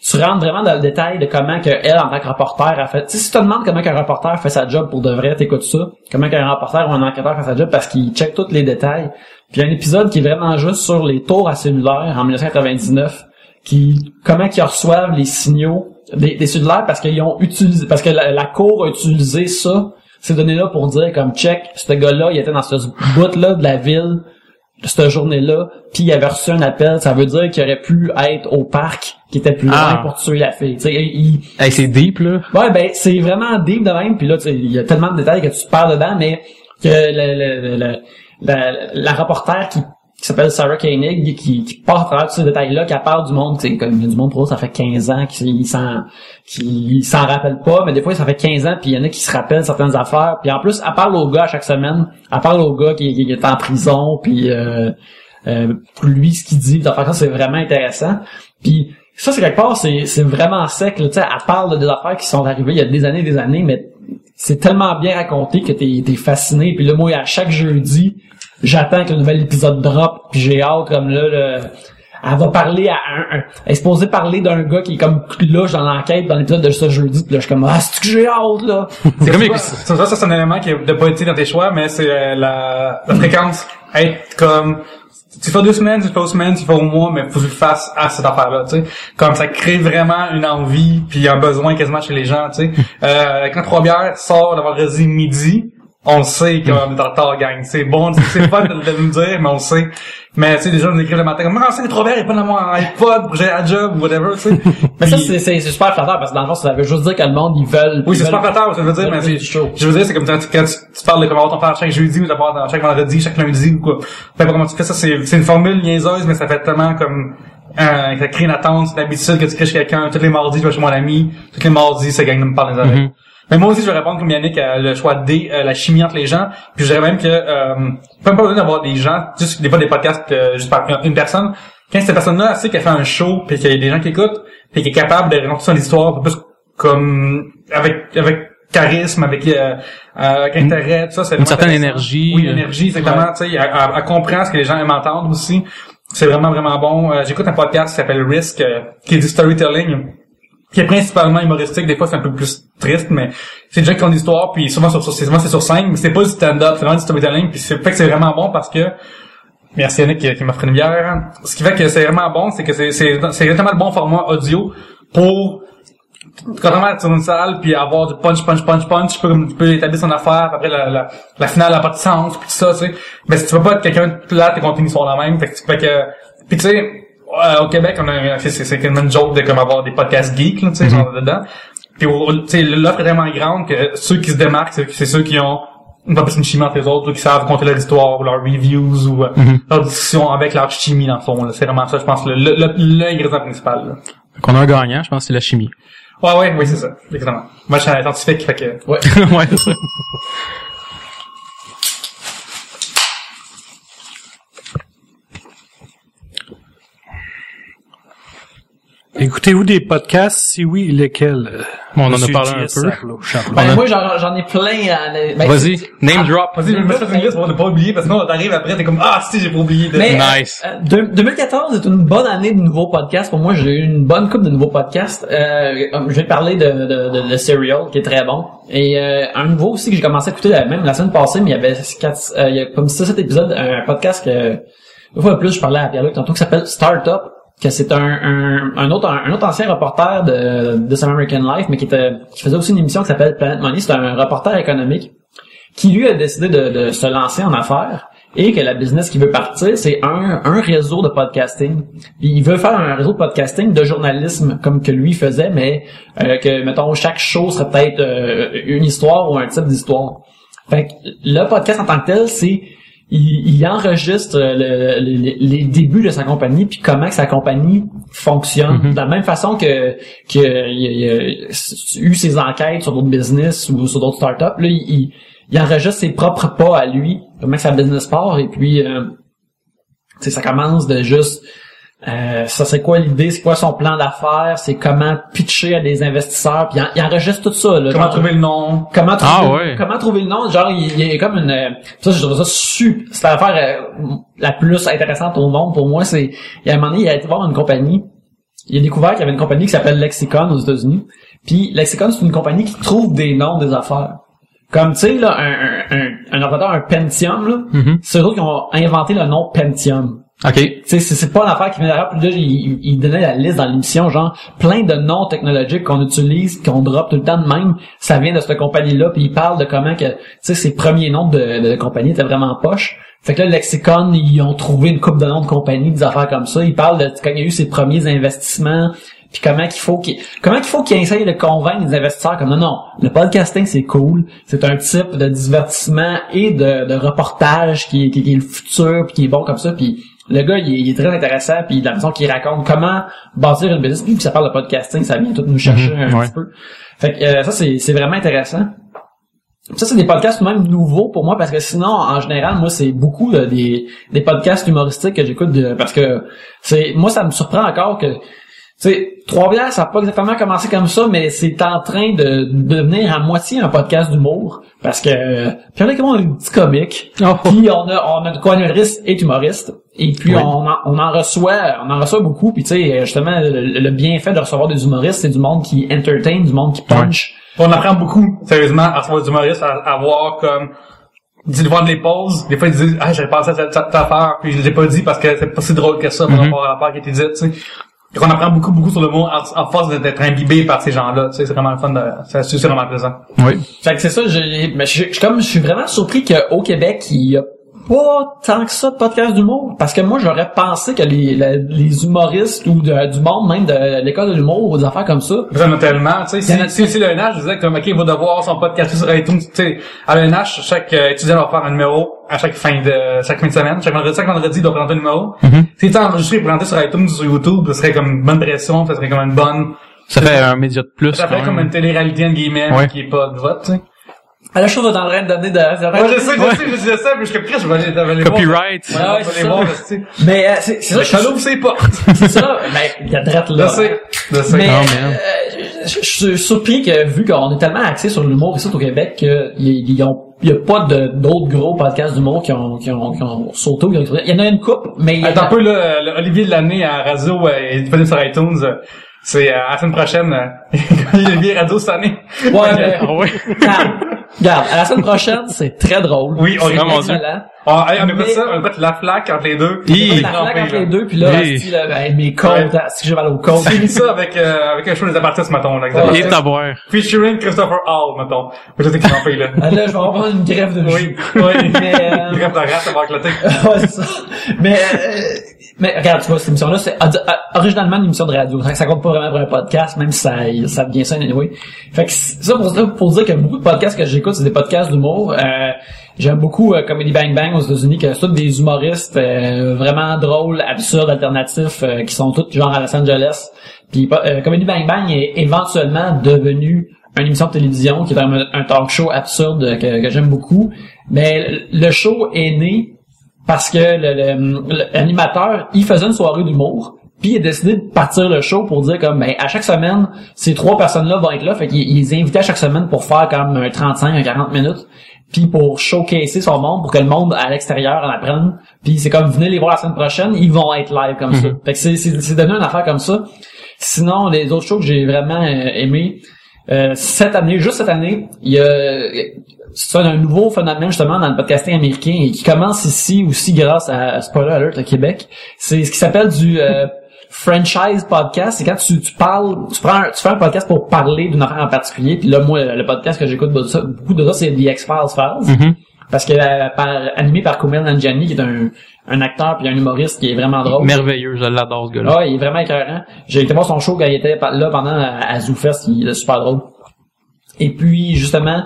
tu rentres vraiment dans le détail de comment que elle, en tant que reporter, a fait. Tu sais, si tu te demandes comment qu'un reporter fait sa job pour de vrai, t'écoutes ça. Comment qu'un reporter ou un enquêteur fait sa job parce qu'il check tous les détails. Puis il y a un épisode qui est vraiment juste sur les tours à cellulaire en 1999, qui comment qu'ils reçoivent les signaux des, des cellulaires parce qu'ils ont utilisé, parce que la, la cour a utilisé ça, ces données-là pour dire comme check, ce gars-là, il était dans ce bout-là de la ville cette journée-là, puis il avait reçu un appel, ça veut dire qu'il aurait pu être au parc qui était plus loin Ah. pour tuer la fille. Tu sais, il, Hey, c'est deep, là. Ouais, ben c'est vraiment deep de même. Puis là, tu sais, il y a tellement de détails que tu te perds dedans, mais que le, le, le- la, la reporter qui, qui s'appelle Sarah Koenig, qui, qui part à travers tous ces détails-là, qui parle du monde, tu sais, comme il y a du monde pour eux, ça fait 15 ans qu'ils s'en qu'ils s'en rappellent pas, mais des fois ça fait 15 ans, puis il y en a qui se rappellent certaines affaires. Puis en plus, elle parle au gars à chaque semaine, elle parle au gars qui, qui est en prison, puis euh, euh, lui ce qu'il dit, c'est vraiment intéressant. Puis ça, c'est quelque part, c'est, c'est vraiment sec. Là, tu sais, elle parle de des affaires qui sont arrivées il y a des années et des années, mais c'est tellement bien raconté que t'es, t'es fasciné. Puis là, moi, à chaque jeudi, j'attends que le nouvel épisode drop, puis j'ai hâte comme là, le- elle va parler à un, un- elle est supposée parler d'un gars qui est comme louche dans l'enquête dans l'épisode de ce jeudi, puis là, je suis comme, ah, c'est que j'ai hâte, là? C'est comme, Ça, ça, ça, c'est un élément qui n'a pas été dans tes choix, mais c'est euh, la, la fréquence. Être comme, tu fais deux semaines, tu fais deux semaines, tu fais au mois, mais faut que tu le fasses à cette affaire-là, tu sais. Comme ça crée vraiment une envie, puis un besoin quasiment chez les gens, tu sais. Euh, quand Trois Bières sort le vendredi midi, on le sait qu'on est en retard, gang. C'est bon, c'est fun de, de nous dire, mais on le sait. Mais tu sais, gens nous écrivent le matin comme, c'est Bières, il est pas dans mon iPod j'ai un job, ou whatever, tu sais. Mais ça, c'est, c'est, c'est super flatteur, parce que dans le fond, ça veut juste dire que le monde, ils veulent... oui, c'est super flatteur, ça veut dire, mais c'est, je veux dire, c'est comme quand, tu- quand tu, tu parles de comment ton faire chaque jeudi, ou d'avoir chaque vendredi, chaque lundi, ou quoi. Peu importe comment tu fais ça, c'est, c'est une formule niaiseuse, mais ça fait tellement comme, euh, ça crée une attente, c'est une habitude que tu crées chez quelqu'un, tous les mardis, je vais chez mon ami, tous les mardis, ça gagne de me parler des. Mais moi aussi, je vais répondre comme Yannick à le choix D, euh, la chimie entre les gens. Puis je dirais même que, euh, pas pas besoin d'avoir des gens, juste des fois des podcasts euh, juste par une personne. Quand cette personne-là sait qu'elle fait un show, puis qu'il y a des gens qui écoutent, puis qu'elle est capable de raconter son histoire un peu plus comme avec avec charisme, avec euh, euh, avec intérêt, tout ça, c'est Une certaine énergie. Oui, énergie, exactement. Tu sais, elle, elle- elle comprend ce que les gens aiment entendre aussi. C'est vraiment vraiment bon. Euh, J'écoute un podcast qui s'appelle Risk, euh, qui est du storytelling qui est principalement humoristique. Des fois, c'est un peu plus triste, mais c'est des gens qui ont des histoires, puis souvent, sur, sur- c'est souvent c'est sur scène, mais c'est pas du stand-up, c'est vraiment du storytelling, puis c'est fait que c'est vraiment bon parce que Merci Yannick qui, qui m'a fait une bière. Ce qui fait que c'est vraiment bon, c'est que c'est c'est c'est exactement le bon format audio pour contrairement à sur une salle puis avoir du punch, punch, punch, punch, tu peux, tu peux établir son affaire, après la, la, la finale n'a pas de sens, puis tout ça, tu sais. Mais si tu veux pas être quelqu'un de plat, tes contenus sont la même, fait que, fait que puis tu sais, euh, au Québec, on a, c'est, c'est, c'est quasiment une joke de comme avoir des podcasts geeks, là, tu sais, genre dedans. Puis tu sais, l'offre est tellement grande que ceux qui se démarquent, c'est, ceux qui ont pas plus une chimie entre les autres, ou qui savent compter leur histoire, ou leurs reviews, ou euh, leur discussion avec leur chimie dans le fond. C'est vraiment ça, je pense, le, le, le, l'ingrédient principal. Là. Qu'on a un gagnant, je pense c'est la chimie. Ouais, ouais, oui, c'est ça. Exactement. Moi, je suis un scientifique, fait que... Ouais. ouais, c'est ça. Écoutez-vous des podcasts? Si oui, lesquels? euh, Bon, on en a parlé un peu. Ben, a- moi, j'en, j'en ai plein à... ben, Vas-y, name Ah, drop. Vas-y, je me fais une liste pour ne pas oublier, parce que sinon, t'arrives après, t'es comme, ah, si, j'ai pas oublié de... Mais, Nice. euh, deux- 2014 est une bonne année de nouveaux podcasts. Pour moi, j'ai eu une bonne coupe de nouveaux podcasts. Euh, je vais parler de, de, de, de Serial, qui est très bon. Et euh, un nouveau aussi que j'ai commencé à écouter euh, même la semaine passée, mais il y avait quatre, euh, il y a comme ça cet épisode, un podcast que une fois de plus, je parlais à Pierre-Luc tantôt, qui s'appelle Startup, que c'est un, un, un autre un, autre ancien reporter de, de Some American Life, mais qui était qui faisait aussi une émission qui s'appelle Planet Money. C'est un reporter économique qui lui a décidé de, de se lancer en affaires et que la business qu'il veut partir, c'est un, un réseau de podcasting. Puis il veut faire un réseau de podcasting de journalisme comme que lui faisait, mais euh, que, mettons, chaque show serait peut-être euh, une histoire ou un type d'histoire. Fait que le podcast en tant que tel, c'est il, il enregistre le- le- les débuts de sa compagnie puis comment que sa compagnie fonctionne. De la même façon que que il, il a eu ses enquêtes sur d'autres business ou sur d'autres startups là il, il, il enregistre ses propres pas à lui comment que sa business part et puis euh, tu sais, ça commence de juste euh, ça c'est quoi l'idée, c'est quoi son plan d'affaires, c'est comment pitcher à des investisseurs, puis il, en- il enregistre tout ça. Là, Comment genre- trouver le nom? Comment trouver, Ah ouais. comment trouver le nom? Genre, il, il y a comme une, euh, ça, je trouve ça super, c'est l'affaire euh, la plus intéressante au monde pour moi, c'est, il y a un moment donné, il a été voir une compagnie, il a découvert qu'il y avait une compagnie qui s'appelle Lexicon aux États-Unis, puis Lexicon, c'est une compagnie qui trouve des noms des affaires. Comme, tu sais, là, un, un, un, un ordinateur, un Pentium, là, Mhm. c'est eux qui ont inventé le nom Pentium. OK. C'est, c'est pas une affaire qui vient derrière. Puis là, il, il- donnait la liste dans l'émission, genre plein de noms technologiques qu'on utilise, qu'on drop tout le temps de même. Ça vient de cette compagnie-là. Puis il parle de comment que, tu sais, ses premiers noms de, de compagnie étaient vraiment poches. Fait que là, le Lexicon, ils ont trouvé une coupe de noms de compagnie, des affaires comme ça. Il parle de quand il y a eu ses premiers investissements. Puis comment qu'il faut qu'il comment qu'il faut qu'il essaye de convaincre les investisseurs comme non non le podcasting c'est cool c'est un type de divertissement et de, de reportage qui, qui, qui est le futur puis qui est bon comme ça puis le gars, il est, il est très intéressant, puis de la façon qu'il raconte comment bâtir une business, puis ça parle de podcasting, ça vient tout nous chercher Mhm, un ouais. petit peu. Fait que euh, ça, c'est, c'est vraiment intéressant. Ça, c'est des podcasts même nouveaux pour moi, parce que sinon, en général, moi, c'est beaucoup euh, des, des podcasts humoristiques que j'écoute, de- parce que c'est moi, ça me surprend encore que sais, Trois-Bières, ça n'a pas exactement commencé comme ça, mais c'est en train de devenir à moitié un podcast d'humour. Parce que euh, Pierre-Luc et moi, on est des petits comiques. Puis on a, on a de co-animatrice et humoriste. Et puis Oui. on, en, on en reçoit, on en reçoit beaucoup. Puis tu sais, justement, le, le bienfait de recevoir des humoristes, c'est du monde qui entertain, du monde qui punch. On apprend beaucoup, sérieusement, à recevoir des humoristes, à, à voir comme, de voir les pauses. Des fois, ils disent, ah, j'avais pensé à cette, cette affaire, puis je l'ai pas dit parce que c'est pas si drôle que ça par Mhm. rapport à l'affaire qui était dite, tu sais. Donc, on apprend beaucoup, beaucoup sur le mot en force d'être imbibé par ces gens-là, tu sais. C'est vraiment le fun de, c'est, vraiment plaisant. Oui. Fait que c'est ça, j'ai- mais je, je- comme je suis vraiment surpris qu'au Québec, il y a pas tant que ça de podcast d'humour. Parce que moi, j'aurais pensé que les, les humoristes ou de- du monde, même de l'école de l'humour ou des affaires comme ça, a tellement, tu sais. A- Si, si, si le NH disait comme, OK, il va devoir son podcast sur iTunes, tu sais. À l'NH, chaque euh, étudiant va faire un numéro à chaque fin de, chaque fin de semaine. Chaque vendredi, chaque vendredi, il doit présenter un numéro. Mhm. Si tu enregistré et présenté sur iTunes, sur YouTube, ce serait comme une bonne pression, ça serait comme une bonne, Ça fait un média de plus. ça fait comme une télé-réalité, en guillemets, Ouais. qui est pas de vote, tu sais. À la chose est en train de donner de... Ouais, je sais, je sais, je sais, je sais, mais je suis je vais aller, je vais aller Copyright. voir. Ouais, Ouais, c'est je vais ça. aller voir, tu sais. Mais euh, c'est c'est ça, je chalot, c'est pas. c'est ça, ben, il y a drette Je là. sais, je sais. Mais Non, euh, mais je, je suis surpris que vu qu'on est tellement axé sur l'humour ici au Québec qu'il y, a- il y a pas de- d'autres gros podcasts d'humour qui ont, qui ont, qui ont sauté. ou qui ont- Il y en a une coupe, mais il y en a- Attends un peu, là, le Olivier de l'année à Radio, euh, est disponible sur iTunes. euh, C'est euh, à la semaine prochaine. euh, Olivier Radio cette année. Ouais, mais- Ah ouais. Regarde, à la semaine prochaine, c'est très drôle. Oui, on Dieu. excellent. Ah, hey, on écoute Mais- ça, on écoute la flaque entre les deux. Est la flaque entre les deux, puis là, Oui. asti, là, ben, mes côtes, Ouais. que j'ai mal aux côtes. J'ai mis ça avec, euh, avec un show des apartistes, mettons, là, Et exactement. taboire. Featuring Christopher Hall, mettons. Mais j'étais crampé, là. Ah, Là, je vais avoir une grève de Oui, jus. oui. Mais, euh, Il rêve de race avant que le ouais, c'est ça. Mais, euh, mais regarde, tu vois, cette émission-là, c'est a- originalement une émission de radio. Ça, ça compte pas vraiment pour un podcast, même si ça, ça devient ça, anyway. Fait que ça pour, ça pour dire que beaucoup de podcasts que j'écoute, c'est des podcasts d'humour. Euh, J'aime beaucoup euh, Comedy Bang Bang aux États-Unis, c'est tous des humoristes euh, vraiment drôles, absurdes, alternatifs, euh, qui sont tous genre à Los Angeles. Puis euh, Comedy Bang Bang est éventuellement devenu une émission de télévision qui est un, un talk show absurde que, que j'aime beaucoup. Mais le show est né parce que le- le- le- l'animateur, il faisait une soirée d'humour, puis il a décidé de partir le show pour dire comme ben à chaque semaine, ces trois personnes-là vont être là, fait qu'il il les invitait à chaque semaine pour faire comme un 35, un 40 minutes, puis pour showcaser son monde, pour que le monde à l'extérieur en apprenne, puis c'est comme venez les voir la semaine prochaine, ils vont être live comme ça. Fait que c'est devenu une affaire comme ça. Sinon, les autres shows que j'ai vraiment euh, aimé euh, cette année, juste cette année, il y a c'est un nouveau phénomène justement dans le podcasting américain et qui commence ici aussi grâce à Spoiler Alert au Québec. C'est ce qui s'appelle du euh, franchise podcast. C'est quand tu, tu parles, tu prends, un- tu fais un podcast pour parler d'une affaire en particulier. Puis là, moi, le podcast que j'écoute beaucoup de ça, c'est The X Files Files. Mhm. Parce que euh, par, animé par Kumail Nanjiani, qui est un, un acteur puis un humoriste qui est vraiment drôle. Merveilleux, je l'adore, ce gars-là. Ah, il est vraiment écœurant. J'ai été voir son show quand il était là pendant à, à ZooFest, il est super drôle. Et puis justement,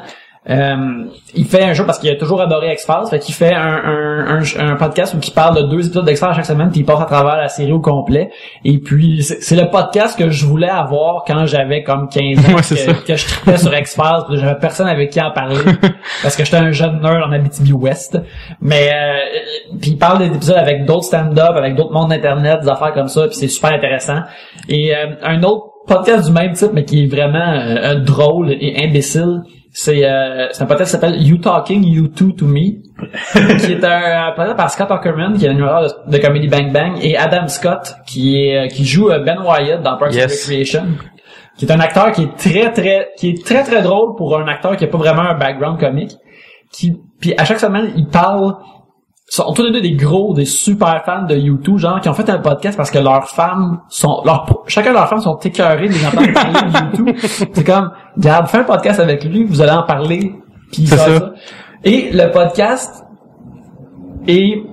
euh, il fait un show parce qu'il a toujours adoré X-Files, fait qu'il fait un, un, un, un podcast où il parle de deux épisodes d'X-Files chaque semaine, puis il passe à travers la série au complet. Et puis c'est le podcast que je voulais avoir quand j'avais comme 15 ans, Ouais, que je tripais sur X-Files, puis j'avais personne avec qui en parler parce que j'étais un jeune nerd en Abitibi-Ouest. Mais euh, puis il parle des épisodes avec d'autres stand-up, avec d'autres mondes d'internet, des affaires comme ça, puis c'est super intéressant. Et euh, un autre podcast du même type, mais qui est vraiment euh, drôle et imbécile, c'est euh, un podcast qui s'appelle You Talking You Two to Me, qui est un, un podcast par Scott Ackerman, qui est l'animateur de, de Comedy Bang Bang, et Adam Scott, qui est euh, qui joue euh, Ben Wyatt dans Parks Yes. and Recreation qui est un acteur qui est très très qui est très très drôle pour un acteur qui a pas vraiment un background comique qui puis à chaque semaine il parle sont tous les deux des gros des super fans de YouTube genre qui ont fait un podcast parce que leurs femmes sont leurs chacun de leurs femmes sont écœurées de les entendre parler de YouTube c'est comme regarde fais un podcast avec lui vous allez en parler puis ça. et le podcast est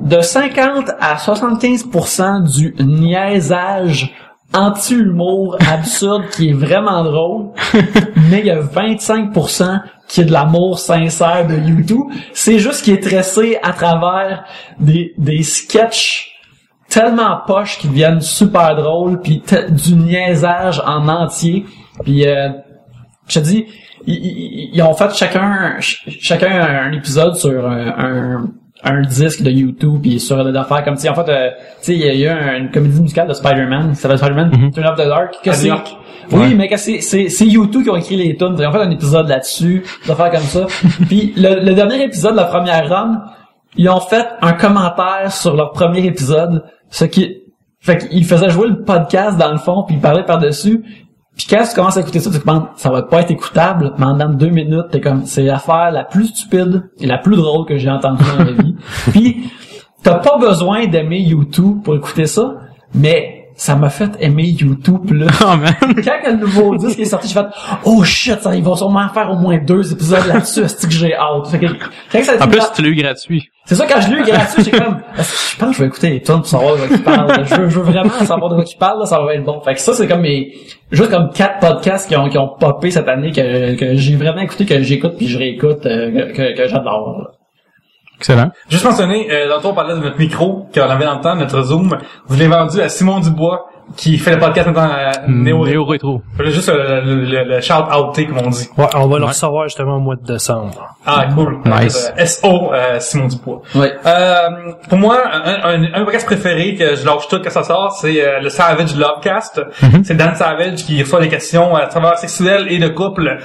de 50 à 75% du niaisage anti-humour absurde qui est vraiment drôle, mais il y a 25% qui est de l'amour sincère de YouTube. C'est juste qu'il est tressé à travers des, des sketchs tellement poches qui deviennent super drôles, puis du niaisage en entier. Puis euh, je te dis, ils, ils- ils ont fait chacun ch- chacun un épisode sur un, un, un disque de YouTube puis sur des affaires comme si en fait euh, tu sais il y a eu un- une comédie musicale de Spider-Man qui s'appelle Spider-Man Turn Off the Dark que c'est oui mais que c'est c'est c'est YouTube qui ont écrit les tunes ils ont fait un épisode là-dessus des affaires comme ça. Puis le, le dernier épisode la première run ils ont fait un commentaire sur leur premier épisode ce qui fait qu'ils faisaient jouer le podcast dans le fond puis ils parlaient par-dessus puis quand tu commences à écouter ça, tu te demandes, ça va pas être écoutable, mais en dedans de deux minutes, t'es comme, c'est l'affaire la plus stupide et la plus drôle que j'ai entendue dans ma vie. Puis, t'as pas besoin d'aimer YouTube pour écouter ça, mais ça m'a fait aimer YouTube, là. Oh man. Quand le nouveau disque est sorti, j'ai fait, oh shit, ça, ils vont sûrement faire au moins deux épisodes là-dessus, est-ce que j'ai hâte? Fait que, quand ça a En plus, tu l'as eu gratuit. c'est ça, quand je l'ai eu gratuit, j'ai comme, je pense que je vais écouter les tunes pour savoir de quoi il parle. Je veux, je veux vraiment savoir de quoi il parle, là, ça va être bon. Fait que ça, c'est comme mes, juste comme quatre podcasts qui ont, qui ont popé cette année que, que j'ai vraiment écouté, que j'écoute puis je réécoute, euh, que, que, que j'adore. Excellent. Juste mentionner, euh, dans le tour, on parlait de notre micro qu'on avait dans le temps, notre Zoom. Vous l'avez vendu à Simon Dubois, qui fait le podcast maintenant à Néo. Néo Rétro. Voulais juste le, le, le shout-outé, comme on dit. Ouais, on va le recevoir justement au mois de décembre. Ah, cool. Nice. Euh, SO, euh, Simon Dubois. Ouais. Euh, pour moi, un, un, un podcast préféré que je lâche tout quand ça sort, c'est euh, le Savage Lovecast. C'est Dan Savage qui reçoit des questions à travers sexuelles et de couple.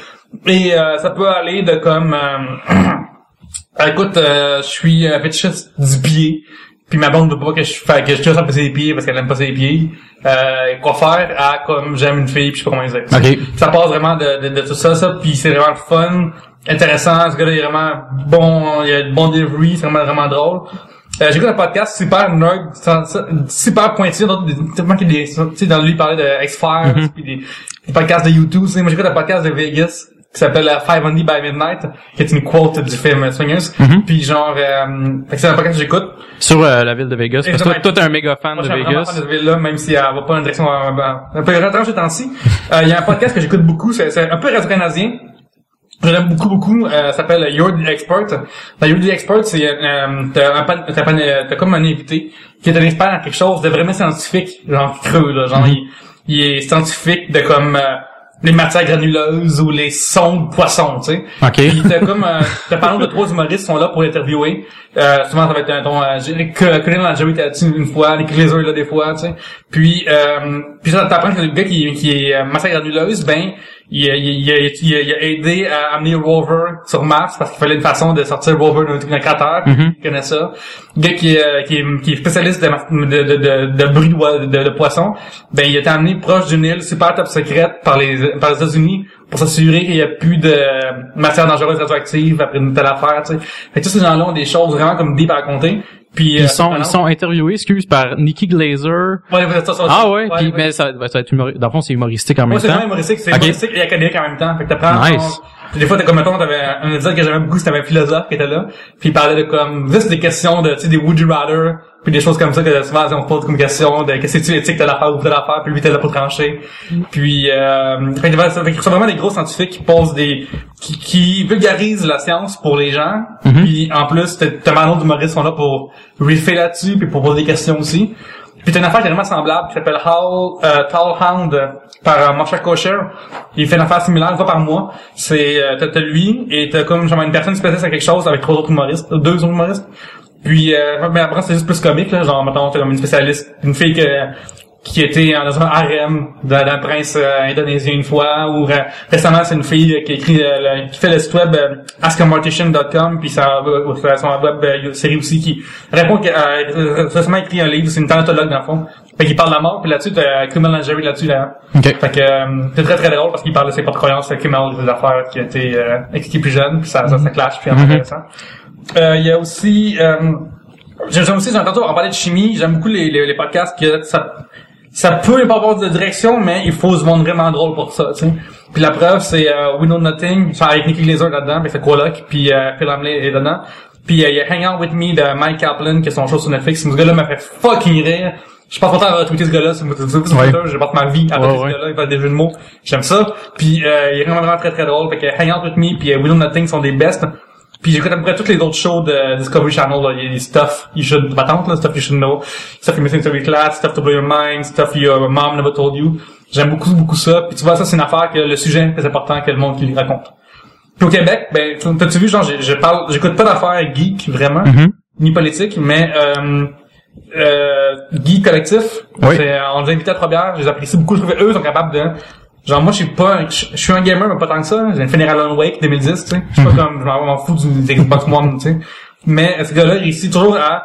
Et euh, ça peut aller de comme... écoute, euh, je suis euh, fétichiste du pied. Puis ma blonde veut pas que je fasse que je tire ça passer les pieds parce qu'elle aime pas ses pieds. Euh, quoi faire? À comme j'aime une fille puis je sais pas comment dire. OK. Ça passe vraiment de, de, de tout ça, ça, puis c'est vraiment fun. intéressant. Ce gars-là est vraiment bon, il a de bon delivery, c'est vraiment vraiment drôle. Euh, J'écoute un podcast super nerd, super des- tellement qu'il des, tu sais, dans lui il parlait de X-Files, puis des, des podcasts de YouTube, tu sais. Moi j'écoute un podcast de Vegas qui s'appelle euh, 500 by Midnight, qui est une quote du film euh, Swingers. Puis genre, euh, c'est un podcast que j'écoute. Sur euh, la ville de Vegas. Parce que toi, t'es un méga fan Moi, de je suis Vegas. fan de cette ville-là, même si elle va pas dans une direction euh, ben, un peu étrange ces temps-ci. Euh, Il y a un podcast que j'écoute beaucoup, c'est un peu radio-canadien. Je l'aime beaucoup, beaucoup. Euh, ça s'appelle You're the Expert. Dans You're the Expert, c'est euh, t'as euh, t'as comme un invité qui est un expert dans quelque chose de vraiment scientifique, genre creux, là. Genre, il, il est scientifique de comme euh, les matières granuleuses ou les sons de poissons, tu sais. OK. Puis t'as comme euh, t'as par exemple de trois humoristes qui sont là pour l'interviewer. Euh, souvent ça va être un ton euh, Colin Landry était là-dessus une fois, Nick Glazer là des fois, tu sais. Puis euh, puis ça t'apprends que le gars qui, qui est euh, matière granuleuse, ben il, a- il, a- il, a- il, a- aidé à amener Rover sur Mars parce qu'il fallait une façon de sortir Rover d'un cratère. Mhm. Il connaît ça. Le gars qui est, euh, qui est, qui est spécialiste de, de, de, de, de bruit de, oie- de, de poisson, ben il a été amené proche d'une île super top secrète par les par les États-Unis pour s'assurer qu'il n'y a plus de matière dangereuse radioactive après une telle affaire, tu sais. Fait que tous ces gens-là ont des choses vraiment comme deep à raconter. Puis, euh, Ils sont, ah ils sont interviewés, excuse, par Nikki Glazer. Ouais, ouais, ça, ça, Ah ouais, puis, ouais. mais ça, ça va être humori- dans le fond, c'est humoristique en même c'est temps. vraiment humoristique, c'est Ok. humoristique et académique en même temps. Fait que t'apprends. Nice. Puis des fois, t'as comme, mettons, t'avais un épisode que j'aimais beaucoup, c'était un philosophe qui était là. Puis il parlait de comme, juste des questions de, tu sais, des would you rather. Puis des choses comme ça que souvent, on se pose comme question de qu'est-ce que tu éthique de l'affaire ou de l'affaire. Puis lui, t'es là pour trancher. Puis, euh, fait c'est vraiment des gros scientifiques qui posent des, qui, qui vulgarisent la science pour les gens. Puis en plus, t'as autre d'humoristes qui sont là pour riffer là-dessus puis pour poser des questions aussi. Puis t'as une affaire vraiment semblable qui s'appelle How, euh, Tall Hound par euh, Marshall Kosher. Il fait une affaire similaire une fois par mois. C'est euh, t'as lui et t'as comme genre une personne spécialiste à quelque chose avec trois autres humoristes, euh, deux autres humoristes. Puis euh, mais après c'est juste plus comique là, genre mettons t'as comme une spécialiste, une fille que qui était dans un harem d'un prince euh, indonésien une fois ou euh, récemment c'est une fille euh, qui écrit le- qui fait le site web askamortician.com puis ça va son web série aussi qui répond que euh, récemment écrit un livre c'est une thanatologue dans le fond. Fait qu'il parle de la mort puis là-dessus t'as Kumail Nanjiani là-dessus là. OK. fait que euh, c'est très très drôle parce qu'il parle de ses propres croyances Kumail des affaires qui a été euh, expliquées plus jeune puis ça ça, ça clash puis c'est intéressant euh, il y a aussi euh, J'aime aussi, j'ai entendu en parler de chimie, j'aime beaucoup les, les, les podcasts que ça, ça peut pas avoir de direction, mais il faut se vendre vraiment drôle pour ça, tu sais. Puis la preuve, c'est euh, We Know Nothing, avec Nicky Glazer là-dedans, puis c'est Coloc, puis euh, Phil Hamley est dedans. Puis euh, il y a Hang Out With Me de Mike Kaplan, qui est son show sur Netflix. Ce gars-là m'a fait fucking rire. Je passe mon temps à retweeter ce gars-là sur Twitter, je passe ma vie à retweeter ouais. ce gars-là, il fait des jeux de mots. J'aime ça. Puis euh, il est vraiment, vraiment très très drôle. Fait que Hang Out With Me puis euh, We Know Nothing sont des best. Puis j'écoute à peu près toutes les autres shows de Discovery Channel. Là. Il y a des stuff you should, patente, là, stuff you should know, stuff you're missing to be class, stuff to blow your mind, stuff your mom never told you. J'aime beaucoup, beaucoup ça. Puis tu vois, ça, c'est une affaire que le sujet est plus important que le monde qui lui raconte. Puis au Québec, ben, tu- t'as-tu vu, genre, je, je parle, j'écoute pas d'affaires geek, vraiment, Mhm. ni politique, mais, euh, euh, geek collectif. Oui. C'est, euh, on les a invités à trois bières, je les apprécie beaucoup, je trouve qu'eux sont capables de, Genre moi je suis pas un- je suis un gamer mais pas tant que ça. J'ai fini Alan Wake 2010, tu sais. Je suis pas comme je m'en fous du Xbox One, tu sais. Mais ce gars-là il réussit toujours à,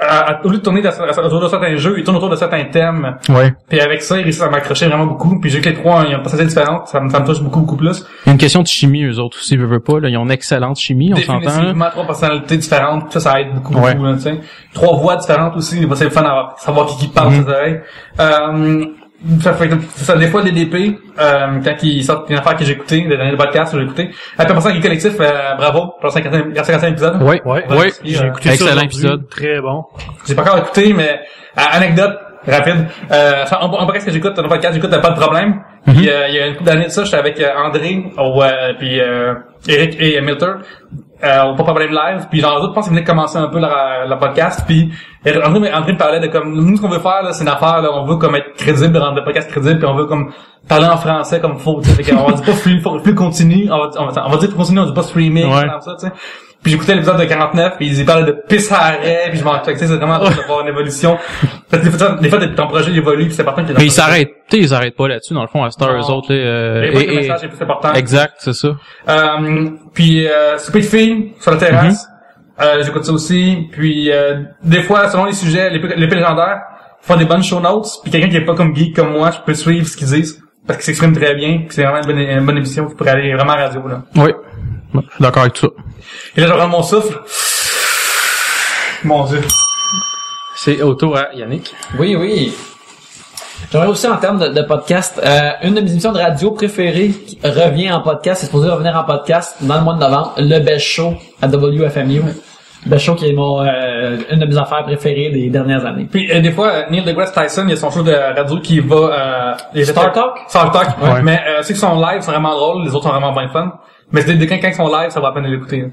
à, à- au lieu de tourner autour de certains jeux, il tourne autour de certains thèmes. Ouais. Puis avec ça, il réussit à m'accrocher vraiment beaucoup. Puis j'ai que les trois, ils ont pas assez différentes, ça me, ça me touche beaucoup beaucoup plus. Il y a une question de chimie, eux autres aussi, veux, veux pas, là. Ils ont une excellente chimie, on s'entend. Définitivement trois personnalités différentes, ça ça aide beaucoup Ouais. beaucoup, là, tu sais. Trois voix différentes aussi, c'est le fun à savoir qui qui parle Mhm. oreilles. Euh, ça fait que ça des fois des DP euh, quand ils sortent une affaire que j'ai écouté, le dernier podcast que j'ai écouté. Après pour ça, Geek collectif, euh, bravo pour le 50e 50e épisode. Ouais. Ouais, Ouais. J'ai euh, écouté ça excellent épisode. Très bon. J'ai pas encore écouté, mais euh, anecdote rapide. Euh, en, en podcast que j'écoute, dans le podcast, j'écoute pas de problème. Puis euh, il y a une couple d'années de ça, j'étais avec euh, André, au, euh, puis euh, Eric et Milter, euh, Pas Problème Live. Puis genre, je pense qu'ils venaient de commencer un peu leur, leur podcast. Puis euh, André, André parlait de comme, nous, ce qu'on veut faire, là, c'est une affaire, là, on veut comme être crédible, rendre le podcast crédible, puis on veut comme parler en français comme faut, tu sais. Qu'on va dire pas flux, flux continu, on va, on va, on va dire continu, on dit pas streaming, Ouais. comme ça, tu sais. Puis j'écoutais l'épisode de 49, puis ils parlaient de pisse à arrêt, puis je m'en c'est vraiment drôle de voir une évolution. Parce que des fois, des fois, ton projet évolue, puis c'est important qu'il Mais ils s'arrêtent, tu ils s'arrêtent pas là-dessus, dans le fond, à Star, eux autres, là, euh, Et, et- le message est plus important. exact, c'est ça. Euh, puis euh, souper de filles sur la terrasse, euh, j'écoute ça aussi. Puis euh, des fois, selon les sujets, les plus, légendaires, font des bonnes show notes. Puis quelqu'un qui est pas comme geek comme moi, je peux suivre ce qu'ils disent parce qu'ils s'expriment très bien. Puis c'est vraiment une bonne, une bonne émission. Vous pourrez aller vraiment à la radio là. Oui. Je suis d'accord avec tout ça. Et là, je reprends mon souffle. Mon dieu. C'est autour à Yannick. Oui, oui. J'aimerais aussi en termes de, de podcast, euh, une de mes émissions de radio préférées qui revient en podcast, c'est supposé revenir en podcast dans le mois de novembre, le Best Show à WFMU. Best Show qui est mon euh, une de mes affaires préférées des dernières années. Puis euh, des fois, Neil deGrasse Tyson, il y a son show de radio qui va... Euh, les Star Talk? Star Talk. Ouais. Mais euh, ceux qui sont live sont vraiment drôles, les autres sont vraiment bien fun. Mais c'est des, quand quand ils sont live, ça va à peine l'écouter.